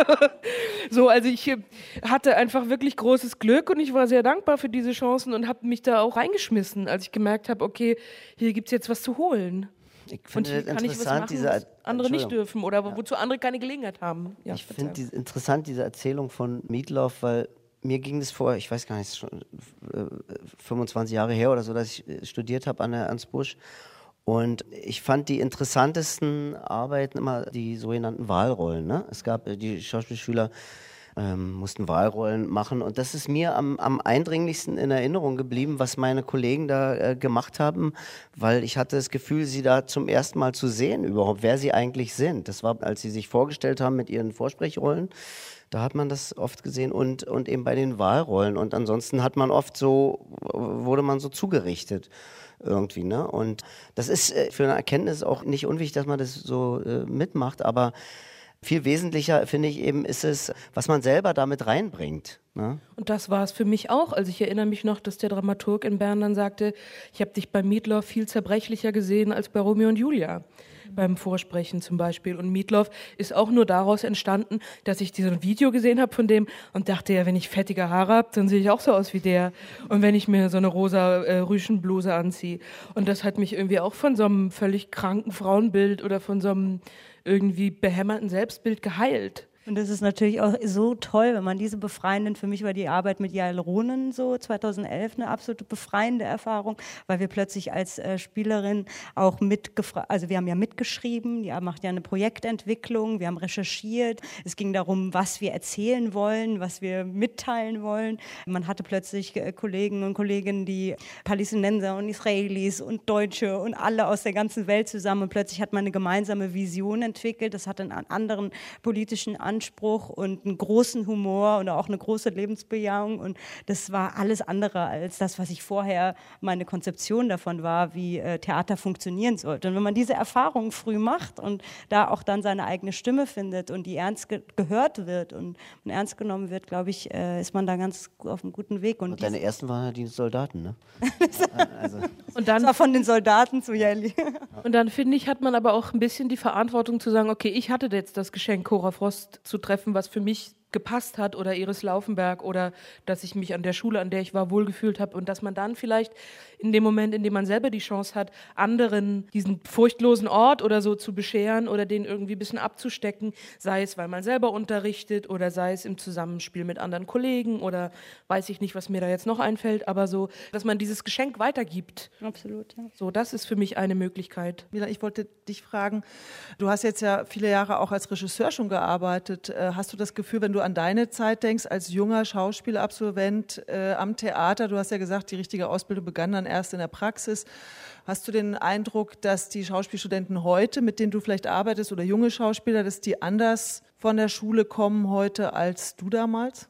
so, also ich äh, hatte einfach wirklich großes Glück und ich war sehr dankbar für diese Chancen und habe mich da auch reingeschmissen, als ich gemerkt habe, okay, hier gibt es jetzt was zu holen. Ich finde und kann ich was machen, diese, was andere nicht dürfen oder ja. wozu andere keine Gelegenheit haben. Ja, ich finde die, interessant diese Erzählung von Mietlauf, weil mir ging es vor, ich weiß gar nicht, schon äh, 25 Jahre her oder so, dass ich äh, studiert habe an der Ernst Busch. Und ich fand die interessantesten Arbeiten immer die sogenannten Wahlrollen. Ne? Es gab äh, die Schauspielschüler, ähm, mussten Wahlrollen machen. Und das ist mir am, am eindringlichsten in Erinnerung geblieben, was meine Kollegen da äh, gemacht haben, weil ich hatte das Gefühl, sie da zum ersten Mal zu sehen überhaupt, wer sie eigentlich sind. Das war, als sie sich vorgestellt haben mit ihren Vorsprechrollen. Da hat man das oft gesehen und, und eben bei den Wahlrollen. Und ansonsten hat man oft so, wurde man so zugerichtet irgendwie. Ne? Und das ist äh, für eine Erkenntnis auch nicht unwichtig, dass man das so äh, mitmacht, aber Viel wesentlicher, finde ich eben, ist es, was man selber damit reinbringt. Ne? Und das war es für mich auch. Also ich erinnere mich noch, dass der Dramaturg in Bern dann sagte, ich habe dich bei Mietloff viel zerbrechlicher gesehen als bei Romeo und Julia beim Vorsprechen zum Beispiel. Und Meatloaf ist auch nur daraus entstanden, dass ich dieses Video gesehen habe von dem und dachte, ja, wenn ich fettige Haare habe, dann sehe ich auch so aus wie der. Und wenn ich mir so eine rosa äh, Rüschenbluse anziehe. Und das hat mich irgendwie auch von so einem völlig kranken Frauenbild oder von so einem irgendwie behämmerten Selbstbild geheilt. Und das ist natürlich auch so toll, wenn man diese befreienden, für mich war die Arbeit mit Jael Ronen so 2011 eine absolute befreiende Erfahrung, weil wir plötzlich als äh, Spielerin auch mitgefragt, also wir haben ja mitgeschrieben, die macht ja eine Projektentwicklung, wir haben recherchiert, es ging darum, was wir erzählen wollen, was wir mitteilen wollen. Man hatte plötzlich äh, Kollegen und Kolleginnen, die Palästinenser und Israelis und Deutsche und alle aus der ganzen Welt zusammen. Und plötzlich hat man eine gemeinsame Vision entwickelt, das hat einen anderen politischen Anspruch Anspruch und einen großen Humor und auch eine große Lebensbejahung. Und das war alles andere als das, was ich vorher meine Konzeption davon war, wie äh, Theater funktionieren sollte. Und wenn man diese Erfahrung früh macht und da auch dann seine eigene Stimme findet und die ernst ge gehört wird und, und, ernst genommen wird, glaube ich, äh, ist man da ganz auf einem guten Weg. Und, und deine ersten waren ja die Soldaten, ne? also. Und dann war von den Soldaten zu Jelly. und dann finde ich, hat man aber auch ein bisschen die Verantwortung zu sagen, okay, ich hatte jetzt das Geschenk Cora Frost zu treffen, was für mich gepasst hat oder Iris Laufenberg oder dass ich mich an der Schule, an der ich war, wohlgefühlt habe und dass man dann vielleicht in dem Moment, in dem man selber die Chance hat, anderen diesen furchtlosen Ort oder so zu bescheren oder den irgendwie ein bisschen abzustecken, sei es, weil man selber unterrichtet oder sei es im Zusammenspiel mit anderen Kollegen oder weiß ich nicht, was mir da jetzt noch einfällt, aber so, dass man dieses Geschenk weitergibt. Absolut, ja. So, das ist für mich eine Möglichkeit. Mila, ich wollte dich fragen, du hast jetzt ja viele Jahre auch als Regisseur schon gearbeitet. Äh, hast du das Gefühl, wenn du an deine Zeit denkst, als junger Schauspielabsolvent äh, am Theater, du hast ja gesagt, die richtige Ausbildung begann dann erst in der Praxis. Hast du den Eindruck, dass die Schauspielstudenten heute, mit denen du vielleicht arbeitest, oder junge Schauspieler, dass die anders von der Schule kommen heute als du damals?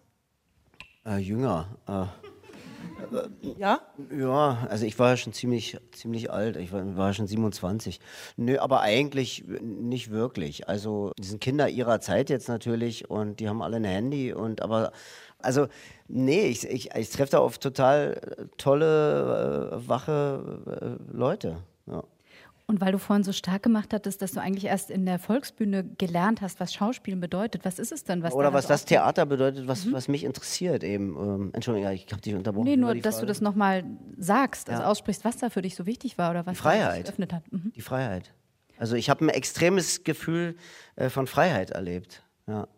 Äh, jünger. Äh. Ja? Ja, also ich war schon ziemlich, ziemlich alt. Ich war, war schon 27. Nö, aber eigentlich nicht wirklich. Also, die sind Kinder ihrer Zeit jetzt natürlich und die haben alle ein Handy und aber, also, nee, ich, ich, ich treffe da auf total tolle, äh, wache äh, Leute. Und weil du vorhin so stark gemacht hattest, dass du eigentlich erst in der Volksbühne gelernt hast, was Schauspielen bedeutet, was ist es denn? Was Oder was das Theater bedeutet, was, mhm. was mich interessiert eben. Ähm, Entschuldigung, ich habe dich unterbrochen. Nee, nur, dass du das nochmal sagst, also ja. aussprichst, was da für dich so wichtig war oder was Freiheit. geöffnet hat. Mhm. Die Freiheit. Also ich habe ein extremes Gefühl äh, von Freiheit erlebt. Ja.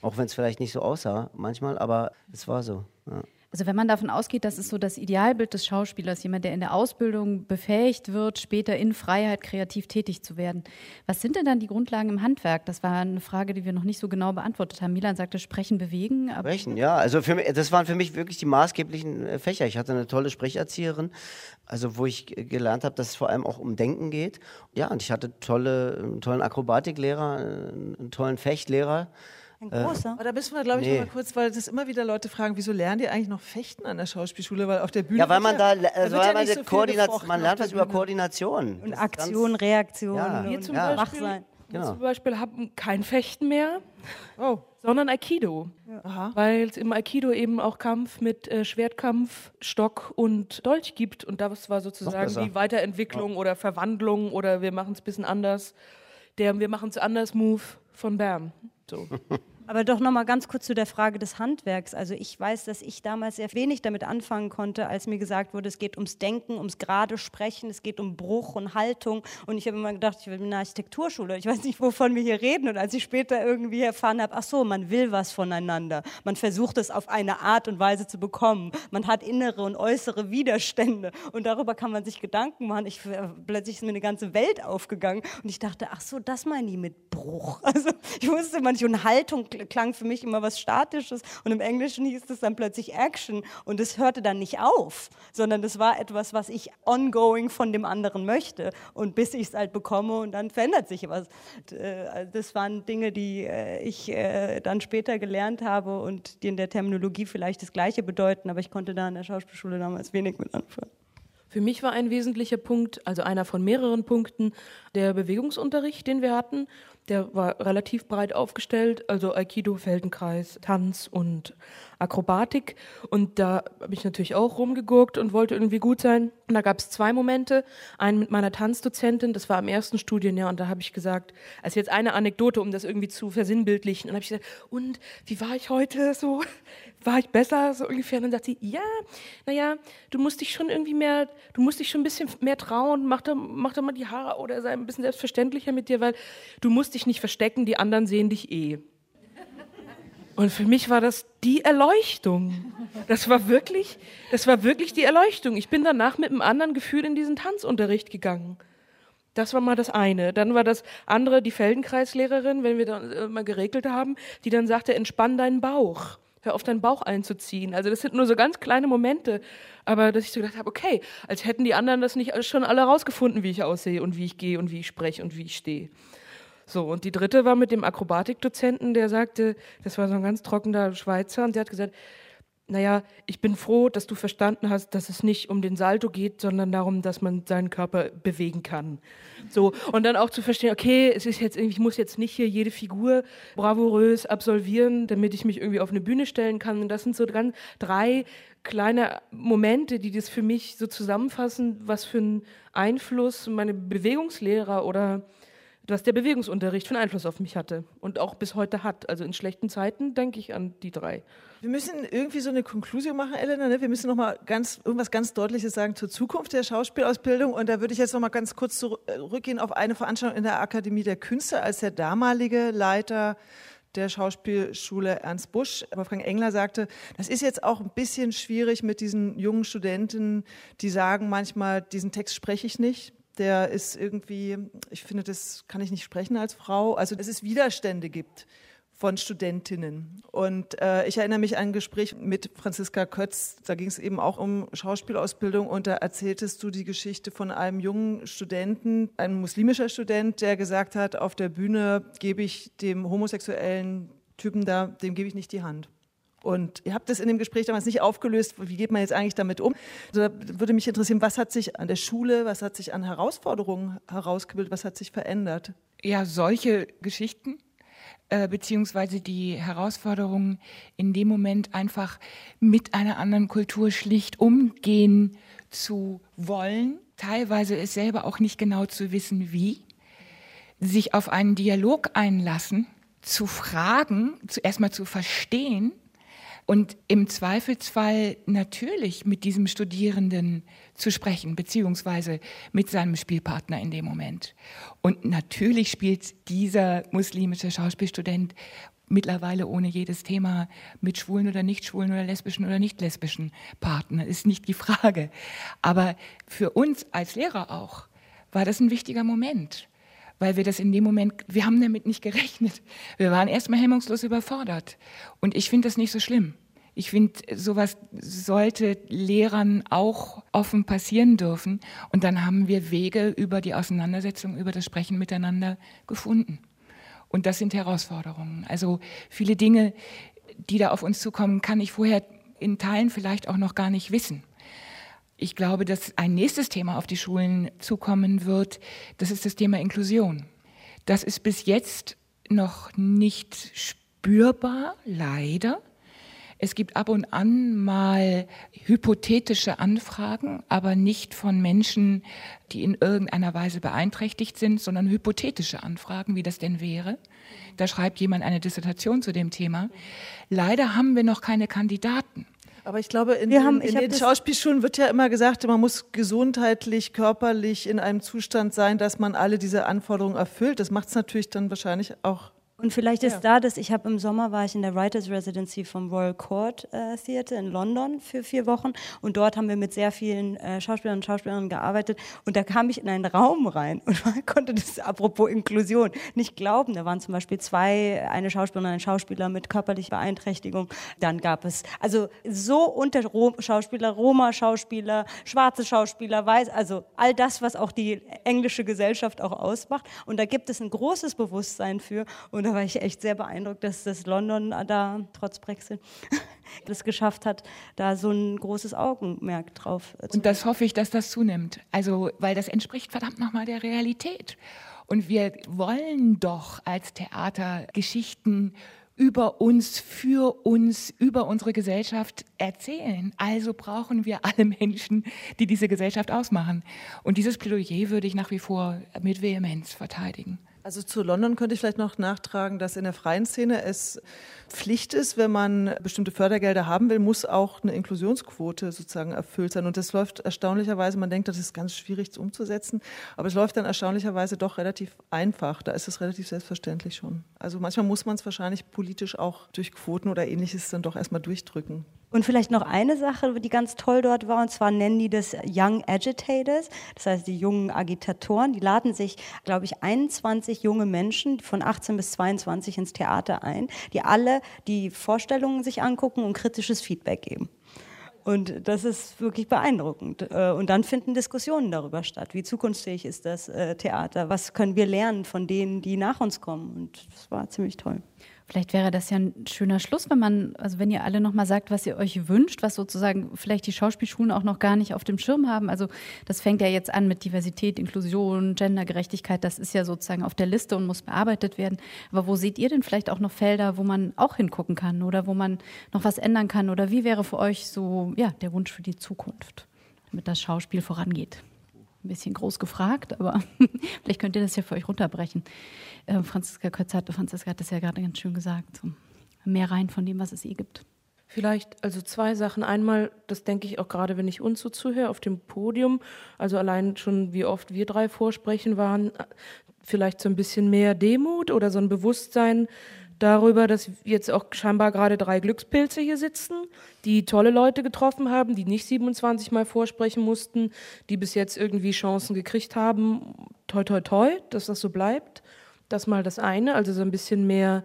Auch wenn es vielleicht nicht so aussah manchmal, aber es war so. Ja. Also wenn man davon ausgeht, das ist so das Idealbild des Schauspielers, jemand, der in der Ausbildung befähigt wird, später in Freiheit kreativ tätig zu werden. Was sind denn dann die Grundlagen im Handwerk? Das war eine Frage, die wir noch nicht so genau beantwortet haben. Milan sagte Sprechen, Bewegen. Sprechen, ja. Also für mich, das waren für mich wirklich die maßgeblichen äh, Fächer. Ich hatte eine tolle Sprecherzieherin, also wo ich gelernt habe, dass es vor allem auch um Denken geht. Ja, und ich hatte tolle, einen tollen Akrobatiklehrer, äh, einen tollen Fechtlehrer. Ein großer. Aber da müssen wir, glaube ich, nee. noch mal kurz, weil das immer wieder Leute fragen, wieso lernen die eigentlich noch Fechten an der Schauspielschule? Weil auf der Bühne. Ja, weil man da, also weil ja man, so Koordination, man lernt was über Koordination. Und Aktion, Reaktion. Ja. Wir zum ja. Beispiel, sein. Genau. zum Beispiel haben kein Fechten mehr, oh. sondern Aikido. Ja. Weil es im Aikido eben auch Kampf mit äh, Schwertkampf, Stock und Dolch gibt. Und das war sozusagen die Weiterentwicklung ja. oder Verwandlung oder wir machen es ein bisschen anders. Der Wir machen es anders Move von Bern. So. Aber doch noch mal ganz kurz zu der Frage des Handwerks. Also ich weiß, dass ich damals sehr wenig damit anfangen konnte, als mir gesagt wurde, es geht ums Denken, ums gerade Sprechen, es geht um Bruch und Haltung. Und ich habe immer gedacht, ich will in einer Architekturschule. Ich weiß nicht, wovon wir hier reden. Und als ich später irgendwie erfahren habe, ach so, man will was voneinander. Man versucht es auf eine Art und Weise zu bekommen. Man hat innere und äußere Widerstände. Und darüber kann man sich Gedanken machen. Ich, plötzlich ist mir eine ganze Welt aufgegangen. Und ich dachte, ach so, das meine ich mit Bruch. Also ich wusste manchmal, und Haltung klang für mich immer was Statisches und im Englischen hieß es dann plötzlich Action und es hörte dann nicht auf, sondern es war etwas, was ich ongoing von dem anderen möchte und bis ich es halt bekomme und dann verändert sich was. Äh, das waren Dinge, die äh, ich äh, dann später gelernt habe und die in der Terminologie vielleicht das Gleiche bedeuten, aber ich konnte da in der Schauspielschule damals wenig mit anfangen. Für mich war ein wesentlicher Punkt, also einer von mehreren Punkten, der Bewegungsunterricht, den wir hatten. Der war relativ breit aufgestellt, also Aikido, Feldenkreis, Tanz und Akrobatik. Und da habe ich natürlich auch rumgegurkt und wollte irgendwie gut sein. Und da gab es zwei Momente. Einen mit meiner Tanzdozentin, das war im ersten Studienjahr, und da habe ich gesagt, also jetzt eine Anekdote, um das irgendwie zu versinnbildlichen. Und habe ich gesagt, und wie war ich heute so? War ich besser? So ungefähr. Und dann sagt sie, ja, naja, du musst dich schon irgendwie mehr, du musst dich schon ein bisschen mehr trauen, mach da, mach da mal die Haare oder sei ein bisschen selbstverständlicher mit dir, weil du musst dich nicht verstecken, die anderen sehen dich eh. Und für mich war das die Erleuchtung. Das war wirklich, das war wirklich die Erleuchtung. Ich bin danach mit einem anderen Gefühl in diesen Tanzunterricht gegangen. Das war mal das eine. Dann war das andere die Feldenkreislehrerin, wenn wir dann äh, mal geregelt haben, die dann sagte, entspann deinen Bauch. Hör auf, deinen Bauch einzuziehen. Also das sind nur so ganz kleine Momente. Aber dass ich so gedacht habe, okay, als hätten die anderen das nicht schon alle rausgefunden, wie ich aussehe und wie ich gehe und wie ich spreche und wie ich stehe. So, und die dritte war mit dem Akrobatikdozenten, der sagte, das war so ein ganz trockener Schweizer, und der hat gesagt, naja, ich bin froh, dass du verstanden hast, dass es nicht um den Salto geht, sondern darum, dass man seinen Körper bewegen kann. So, und dann auch zu verstehen, okay, es ist jetzt ich muss jetzt nicht hier jede Figur bravourös absolvieren, damit ich mich irgendwie auf eine Bühne stellen kann. Und das sind so ganz drei kleine Momente, die das für mich so zusammenfassen, was für einen Einfluss meine Bewegungslehrer oder was der Bewegungsunterricht für einen Einfluss auf mich hatte und auch bis heute hat. Also in schlechten Zeiten denke ich an die drei. Wir müssen irgendwie so eine Konklusion machen, Elena. Ne? Wir müssen noch mal ganz irgendwas ganz Deutliches sagen zur Zukunft der Schauspielausbildung. Und da würde ich jetzt noch mal ganz kurz zurückgehen auf eine Veranstaltung in der Akademie der Künste, als der damalige Leiter der Schauspielschule Ernst Busch, Wolfgang Engler sagte, das ist jetzt auch ein bisschen schwierig mit diesen jungen Studenten, die sagen manchmal, diesen Text spreche ich nicht der ist irgendwie, ich finde, das kann ich nicht sprechen als Frau, also dass es Widerstände gibt von Studentinnen. Und äh, ich erinnere mich an ein Gespräch mit Franziska Kötz, da ging es eben auch um Schauspielausbildung und da erzähltest du die Geschichte von einem jungen Studenten, ein muslimischer Student, der gesagt hat, auf der Bühne gebe ich dem homosexuellen Typen da, dem gebe ich nicht die Hand. Und ihr habt das in dem Gespräch damals nicht aufgelöst, wie geht man jetzt eigentlich damit um? Also da würde mich interessieren, was hat sich an der Schule, was hat sich an Herausforderungen herausgebildet, was hat sich verändert? Ja, solche Geschichten äh, beziehungsweise die Herausforderungen in dem Moment einfach mit einer anderen Kultur schlicht umgehen zu wollen, teilweise es selber auch nicht genau zu wissen, wie, sich auf einen Dialog einlassen, zu fragen, zuerst mal zu verstehen und im Zweifelsfall natürlich mit diesem Studierenden zu sprechen, beziehungsweise mit seinem Spielpartner in dem Moment. Und natürlich spielt dieser muslimische Schauspielstudent mittlerweile ohne jedes Thema mit schwulen oder nicht schwulen oder lesbischen oder nicht lesbischen Partner, ist nicht die Frage. Aber für uns als Lehrer auch war das ein wichtiger Moment weil wir das in dem Moment, wir haben damit nicht gerechnet. Wir waren erstmal hemmungslos überfordert. Und ich finde das nicht so schlimm. Ich finde, sowas sollte Lehrern auch offen passieren dürfen. Und dann haben wir Wege über die Auseinandersetzung, über das Sprechen miteinander gefunden. Und das sind Herausforderungen. Also viele Dinge, die da auf uns zukommen, kann ich vorher in Teilen vielleicht auch noch gar nicht wissen. Ich glaube, dass ein nächstes Thema auf die Schulen zukommen wird, das ist das Thema Inklusion. Das ist bis jetzt noch nicht spürbar, leider. Es gibt ab und an mal hypothetische Anfragen, aber nicht von Menschen, die in irgendeiner Weise beeinträchtigt sind, sondern hypothetische Anfragen, wie das denn wäre. Da schreibt jemand eine Dissertation zu dem Thema. Leider haben wir noch keine Kandidaten. Aber ich glaube, in, haben, in, in den Schauspielschulen wird ja immer gesagt, man muss gesundheitlich, körperlich in einem Zustand sein, dass man alle diese Anforderungen erfüllt. Das macht es natürlich dann wahrscheinlich auch und vielleicht ist ja. da das, ich habe im Sommer war ich in der Writers Residency vom Royal Court äh, Theatre in London für vier Wochen und dort haben wir mit sehr vielen äh, Schauspielern und Schauspielerinnen gearbeitet und da kam ich in einen Raum rein und man konnte das, apropos Inklusion, nicht glauben. Da waren zum Beispiel zwei, eine Schauspielerin und ein Schauspieler mit körperlicher Beeinträchtigung. Dann gab es, also so unter Rom Schauspieler, Roma-Schauspieler, schwarze Schauspieler, weiß, also all das, was auch die englische Gesellschaft auch ausmacht und da gibt es ein großes Bewusstsein für und da war ich echt sehr beeindruckt, dass das London da trotz Brexit es geschafft hat, da so ein großes Augenmerk drauf zu Und das hoffe ich, dass das zunimmt. Also, weil das entspricht verdammt nochmal der Realität. Und wir wollen doch als Theater Geschichten über uns, für uns, über unsere Gesellschaft erzählen. Also brauchen wir alle Menschen, die diese Gesellschaft ausmachen. Und dieses Plädoyer würde ich nach wie vor mit Vehemenz verteidigen. Also zu London könnte ich vielleicht noch nachtragen, dass in der freien Szene es Pflicht ist, wenn man bestimmte Fördergelder haben will, muss auch eine Inklusionsquote sozusagen erfüllt sein. Und das läuft erstaunlicherweise, man denkt, das ist ganz schwierig umzusetzen, aber es läuft dann erstaunlicherweise doch relativ einfach. Da ist es relativ selbstverständlich schon. Also manchmal muss man es wahrscheinlich politisch auch durch Quoten oder ähnliches dann doch erstmal durchdrücken. Und vielleicht noch eine Sache, die ganz toll dort war, und zwar nennen die das Young Agitators, das heißt die jungen Agitatoren, die laden sich, glaube ich, 21 junge Menschen von 18 bis 22 ins Theater ein, die alle die Vorstellungen sich angucken und kritisches Feedback geben. Und das ist wirklich beeindruckend. Äh, und dann finden Diskussionen darüber statt. Wie zukunftsfähig ist das äh, Theater? Was können wir lernen von denen, die nach uns kommen? Und das war ziemlich toll. Vielleicht wäre das ja ein schöner Schluss, wenn man, also wenn ihr alle nochmal sagt, was ihr euch wünscht, was sozusagen vielleicht die Schauspielschulen auch noch gar nicht auf dem Schirm haben. Also das fängt ja jetzt an mit Diversität, Inklusion, Gendergerechtigkeit. Das ist ja sozusagen auf der Liste und muss bearbeitet werden. Aber wo seht ihr denn vielleicht auch noch Felder, wo man auch hingucken kann oder wo man noch was ändern kann? Oder wie wäre für euch so, ja, der Wunsch für die Zukunft, damit das Schauspiel vorangeht? Ein bisschen groß gefragt, aber vielleicht könnt ihr das ja für euch runterbrechen. Äh, Franziska Kötz hat, Franziska hat das ja gerade ganz schön gesagt. So, mehr rein von dem, was es ihr gibt. Vielleicht also zwei Sachen. Einmal, das denke ich auch gerade, wenn ich uns so zuhöre auf dem Podium, also allein schon, wie oft wir drei vorsprechen waren, vielleicht so ein bisschen mehr Demut oder so ein Bewusstsein, darüber, dass jetzt auch scheinbar gerade drei Glückspilze hier sitzen, die tolle Leute getroffen haben, die nicht 27 Mal vorsprechen mussten, die bis jetzt irgendwie Chancen gekriegt haben. Toi, toi, toi, dass das so bleibt. Das mal das eine, also so ein bisschen mehr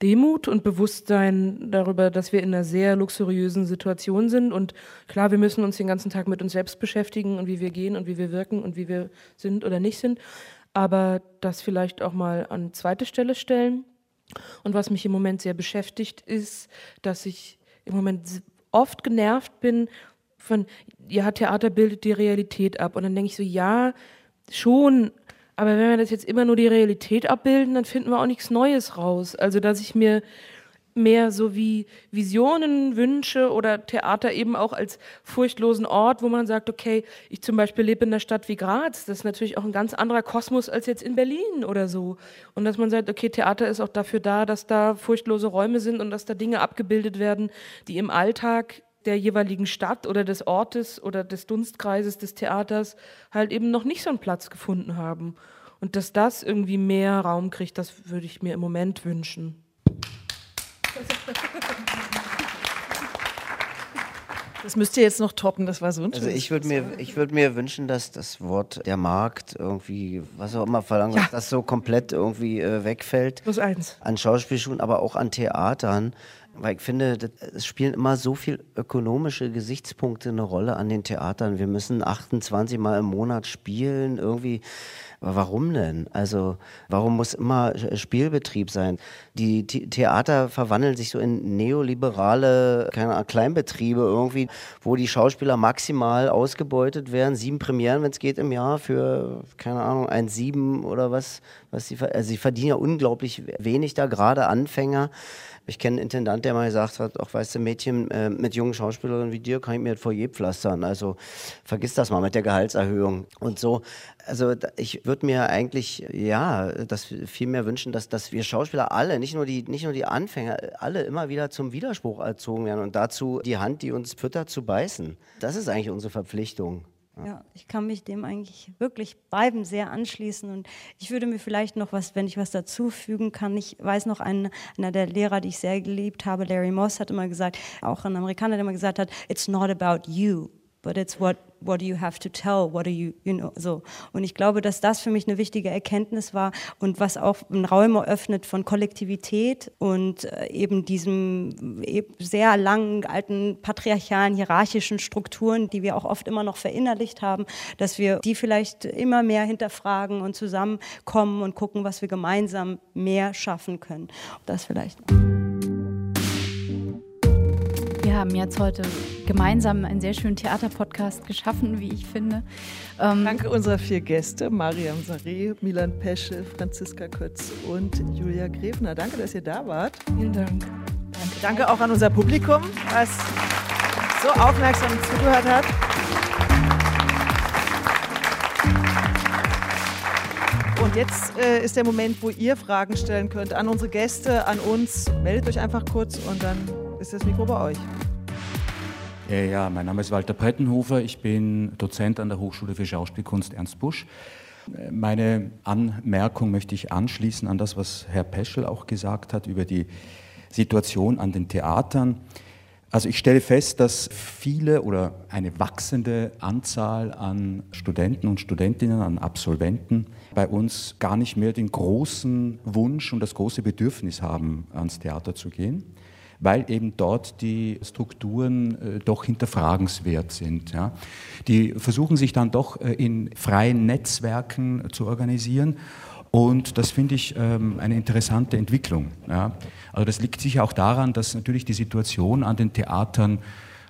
Demut und Bewusstsein darüber, dass wir in einer sehr luxuriösen Situation sind. Und klar, wir müssen uns den ganzen Tag mit uns selbst beschäftigen und wie wir gehen und wie wir wirken und wie wir sind oder nicht sind. Aber das vielleicht auch mal an zweite Stelle stellen und was mich im Moment sehr beschäftigt, ist, dass ich im Moment oft genervt bin von, ja, Theater bildet die Realität ab. Und dann denke ich so, ja, schon, aber wenn wir das jetzt immer nur die Realität abbilden, dann finden wir auch nichts Neues raus. Also, dass ich mir mehr so wie Visionen, Wünsche oder Theater eben auch als furchtlosen Ort, wo man sagt, okay, ich zum Beispiel lebe in einer Stadt wie Graz, das ist natürlich auch ein ganz anderer Kosmos als jetzt in Berlin oder so. Und dass man sagt, okay, Theater ist auch dafür da, dass da furchtlose Räume sind und dass da Dinge abgebildet werden, die im Alltag der jeweiligen Stadt oder des Ortes oder des Dunstkreises des Theaters halt eben noch nicht so einen Platz gefunden haben. Und dass das irgendwie mehr Raum kriegt, das würde ich mir im Moment wünschen. Das müsst ihr jetzt noch toppen, das war so ein Also ich würde mir, ich würde mir wünschen, dass das Wort der Markt irgendwie, was auch immer verlangt, ja. dass das so komplett irgendwie äh, wegfällt. Plus eins. An Schauspielschulen, aber auch an Theatern. Weil ich finde, es spielen immer so viel ökonomische Gesichtspunkte eine Rolle an den Theatern. Wir müssen 28 Mal im Monat spielen, irgendwie warum denn? Also warum muss immer Spielbetrieb sein? Die Theater verwandeln sich so in neoliberale keine Ahnung, Kleinbetriebe irgendwie, wo die Schauspieler maximal ausgebeutet werden. Sieben Premieren, wenn es geht, im Jahr für, keine Ahnung, ein Sieben oder was. was sie, also sie verdienen ja unglaublich wenig da, gerade Anfänger. Ich kenne einen Intendant, der mal gesagt hat, auch weißt du, Mädchen äh, mit jungen Schauspielerinnen wie dir kann ich mir das Foyer pflastern. Also vergiss das mal mit der Gehaltserhöhung und so. Also ich würde mir eigentlich, ja, das viel mehr wünschen, dass, dass wir Schauspieler alle, nicht nur, die, nicht nur die Anfänger, alle immer wieder zum Widerspruch erzogen werden und dazu die Hand, die uns füttert, zu beißen. Das ist eigentlich unsere Verpflichtung. Ja, ich kann mich dem eigentlich wirklich beiden sehr anschließen und ich würde mir vielleicht noch was, wenn ich was dazufügen kann. Ich weiß noch, ein, einer der Lehrer, die ich sehr geliebt habe, Larry Moss, hat immer gesagt, auch ein Amerikaner, der immer gesagt hat, it's not about you, but it's what what do you have to tell, what do you, you know, so. Und ich glaube, dass das für mich eine wichtige Erkenntnis war und was auch einen Raum eröffnet von Kollektivität und äh, eben diesem sehr langen, alten, patriarchalen, hierarchischen Strukturen, die wir auch oft immer noch verinnerlicht haben, dass wir die vielleicht immer mehr hinterfragen und zusammenkommen und gucken, was wir gemeinsam mehr schaffen können. Das vielleicht. Wir haben jetzt heute gemeinsam einen sehr schönen Theaterpodcast geschaffen, wie ich finde. Ähm Danke unserer vier Gäste, Mariam Saré, Milan Peschel, Franziska Kötz und Julia Grefner. Danke, dass ihr da wart. Vielen Dank. Danke, Danke auch an unser Publikum, was so aufmerksam zugehört hat. Und jetzt äh, ist der Moment, wo ihr Fragen stellen könnt an unsere Gäste, an uns. Meldet euch einfach kurz und dann ist das Mikro bei euch. Ja, mein Name ist Walter Prettenhofer. Ich bin Dozent an der Hochschule für Schauspielkunst Ernst Busch. Meine Anmerkung möchte ich anschließen an das, was Herr Peschel auch gesagt hat über die Situation an den Theatern. Also ich stelle fest, dass viele oder eine wachsende Anzahl an Studenten und Studentinnen, an Absolventen bei uns gar nicht mehr den großen Wunsch und das große Bedürfnis haben, ans Theater zu gehen weil eben dort die Strukturen äh, doch hinterfragenswert sind. Ja. Die versuchen sich dann doch äh, in freien Netzwerken zu organisieren. Und das finde ich ähm, eine interessante Entwicklung. Ja. Also das liegt sicher auch daran, dass natürlich die Situation an den Theatern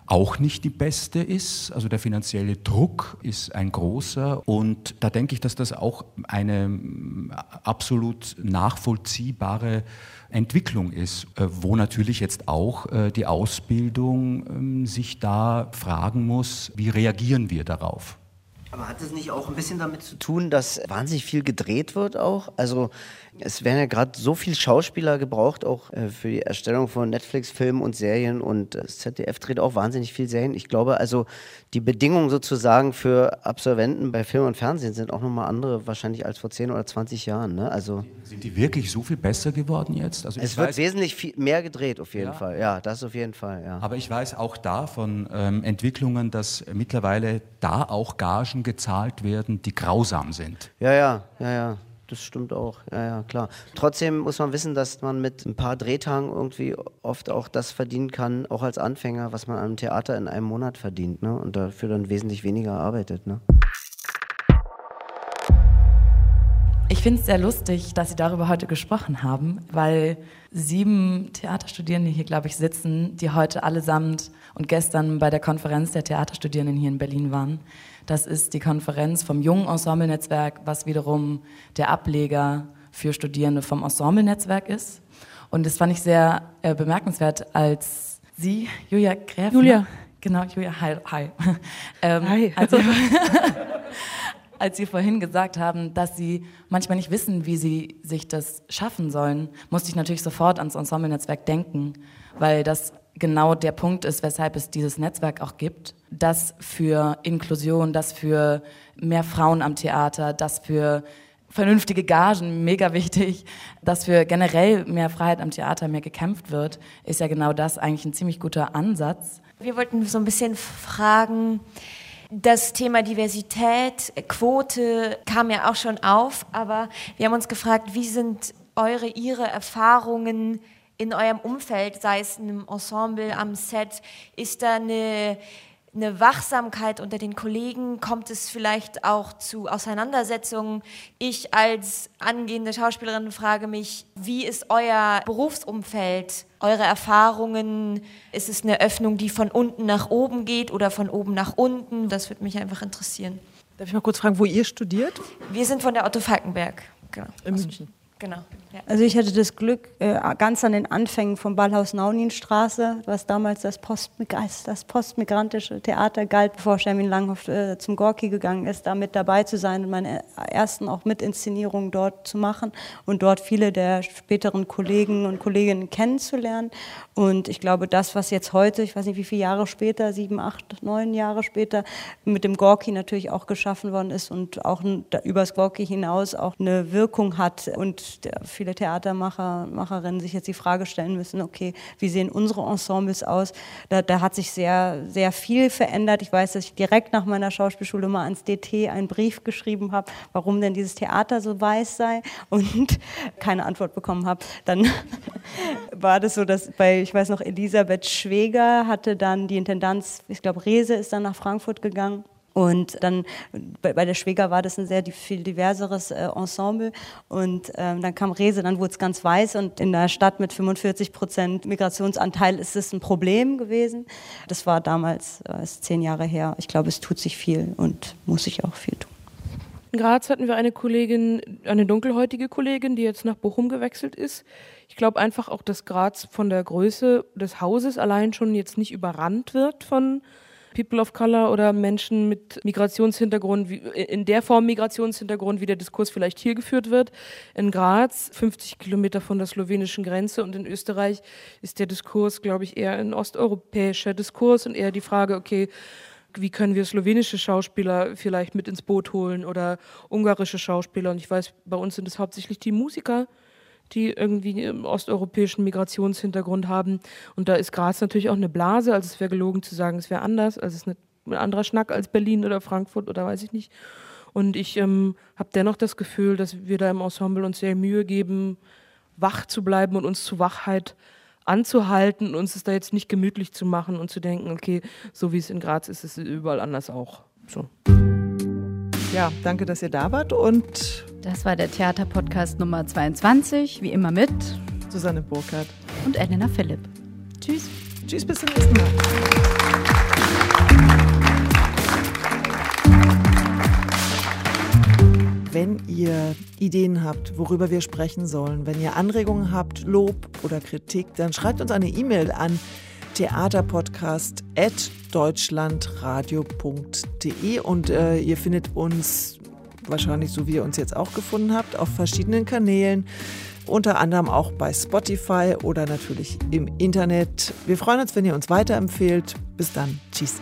auch nicht die beste ist. Also der finanzielle Druck ist ein großer und da denke ich, dass das auch eine mm, absolut nachvollziehbare Entwicklung ist, äh, wo natürlich jetzt auch äh, die Ausbildung ähm, sich da fragen muss, wie reagieren wir darauf? Aber hat es nicht auch ein bisschen damit zu tun, dass wahnsinnig viel gedreht wird auch? Also es werden ja gerade so viele Schauspieler gebraucht, auch äh, für die Erstellung von Netflix-Filmen und Serien und das ZDF dreht auch wahnsinnig viel Serien. Ich glaube also, die Bedingungen sozusagen für Absolventen bei Film und Fernsehen sind auch nochmal andere wahrscheinlich als vor 10 oder 20 Jahren. Ne? Also, sind die wirklich so viel besser geworden jetzt? Also es wird weiß, wesentlich viel mehr gedreht auf jeden ja. Fall. Ja, das auf jeden Fall. Ja. Aber ich weiß auch da von ähm, Entwicklungen, dass mittlerweile da auch Gagen gezahlt werden, die grausam sind. Ja, ja, ja, ja das stimmt auch. Ja, ja, klar. Trotzdem muss man wissen, dass man mit ein paar Drehtagen irgendwie oft auch das verdienen kann, auch als Anfänger, was man am Theater in einem Monat verdient. Ne? Und dafür dann wesentlich weniger arbeitet. Ne? Ich finde es sehr lustig, dass Sie darüber heute gesprochen haben, weil sieben Theaterstudierende hier, glaube ich, sitzen, die heute allesamt und gestern bei der Konferenz der Theaterstudierenden hier in Berlin waren. Das ist die Konferenz vom Jungen Ensemble-Netzwerk, was wiederum der Ableger für Studierende vom Ensemble-Netzwerk ist. Und das fand ich sehr äh, bemerkenswert, als Sie, Julia Gräf. Julia. Genau, Julia, hi. Hi. ähm, hi. Als, Sie, als Sie vorhin gesagt haben, dass Sie manchmal nicht wissen, wie Sie sich das schaffen sollen, musste ich natürlich sofort ans Ensemble-Netzwerk denken, weil das genau der Punkt ist, weshalb es dieses Netzwerk auch gibt, das für Inklusion, das für mehr Frauen am Theater, das für vernünftige Gagen, mega wichtig, dass für generell mehr Freiheit am Theater mehr gekämpft wird, ist ja genau das eigentlich ein ziemlich guter Ansatz. Wir wollten so ein bisschen fragen, das Thema Diversität, Quote kam ja auch schon auf, aber wir haben uns gefragt, wie sind eure, ihre Erfahrungen in eurem Umfeld, sei es im Ensemble, am Set, ist da eine, eine Wachsamkeit unter den Kollegen? Kommt es vielleicht auch zu Auseinandersetzungen? Ich als angehende Schauspielerin frage mich, wie ist euer Berufsumfeld, eure Erfahrungen? Ist es eine Öffnung, die von unten nach oben geht oder von oben nach unten? Das würde mich einfach interessieren. Darf ich mal kurz fragen, wo ihr studiert? Wir sind von der Otto Falkenberg. Genau. In München. Genau. Ja. Also ich hatte das Glück, äh, ganz an den Anfängen vom Ballhaus Nauninstraße, was damals das, Postmig das postmigrantische Theater galt, bevor Shermin Langhoff äh, zum Gorki gegangen ist, da mit dabei zu sein und meine ersten auch Mitinszenierungen dort zu machen und dort viele der späteren Kollegen und Kolleginnen kennenzulernen. Und ich glaube, das, was jetzt heute, ich weiß nicht wie viele Jahre später, sieben, acht, neun Jahre später, mit dem Gorki natürlich auch geschaffen worden ist und auch übers Gorki hinaus auch eine Wirkung hat und viele Theatermacher, Macherinnen sich jetzt die Frage stellen müssen, okay, wie sehen unsere Ensembles aus? Da, da hat sich sehr, sehr viel verändert. Ich weiß, dass ich direkt nach meiner Schauspielschule mal ans DT einen Brief geschrieben habe, warum denn dieses Theater so weiß sei und keine Antwort bekommen habe. Dann war das so, dass bei, ich weiß noch, Elisabeth Schweger hatte dann die Intendanz, ich glaube, Rese ist dann nach Frankfurt gegangen und dann bei, bei, der Schwäger war das ein sehr viel diverseres äh, Ensemble. Und ähm, dann kam Rese, dann wurde es ganz weiß. Und in der Stadt mit 45 Prozent Migrationsanteil ist es ein Problem gewesen. Das war damals, äh, ist zehn Jahre her. Ich glaube, es tut sich viel und muss sich auch viel tun. In Graz hatten wir eine Kollegin, eine dunkelhäutige Kollegin, die jetzt nach Bochum gewechselt ist. Ich glaube einfach auch, dass Graz von der Größe des Hauses allein schon jetzt nicht überrannt wird von People of Color oder Menschen mit Migrationshintergrund, in der Form Migrationshintergrund, wie der Diskurs vielleicht hier geführt wird. In Graz, 50 Kilometer von der slowenischen Grenze und in Österreich ist der Diskurs, glaube ich, eher ein osteuropäischer Diskurs und eher die Frage, okay, wie können wir slowenische Schauspieler vielleicht mit ins Boot holen oder ungarische Schauspieler. Und ich weiß, bei uns sind es hauptsächlich die Musiker, die irgendwie einen osteuropäischen Migrationshintergrund haben. Und da ist Graz natürlich auch eine Blase. Also es wäre gelogen zu sagen, es wäre anders. Also es ist ein anderer Schnack als Berlin oder Frankfurt oder weiß ich nicht. Und ich ähm, habe dennoch das Gefühl, dass wir da im Ensemble uns sehr Mühe geben, wach zu bleiben und uns zu Wachheit anzuhalten und uns es da jetzt nicht gemütlich zu machen und zu denken, okay, so wie es in Graz ist, ist es überall anders auch. So. Ja, danke, dass ihr da wart und das war der Theaterpodcast Nummer 22, wie immer mit Susanne Burkhardt und Elena Philipp. Tschüss. Tschüss, bis zum nächsten Mal. Wenn ihr Ideen habt, worüber wir sprechen sollen, wenn ihr Anregungen habt, Lob oder Kritik, dann schreibt uns eine E-Mail an theaterpodcast.deutschlandradio.de und äh, ihr findet uns wahrscheinlich so wie ihr uns jetzt auch gefunden habt, auf verschiedenen Kanälen, unter anderem auch bei Spotify oder natürlich im Internet. Wir freuen uns, wenn ihr uns weiterempfehlt. Bis dann. Tschüss.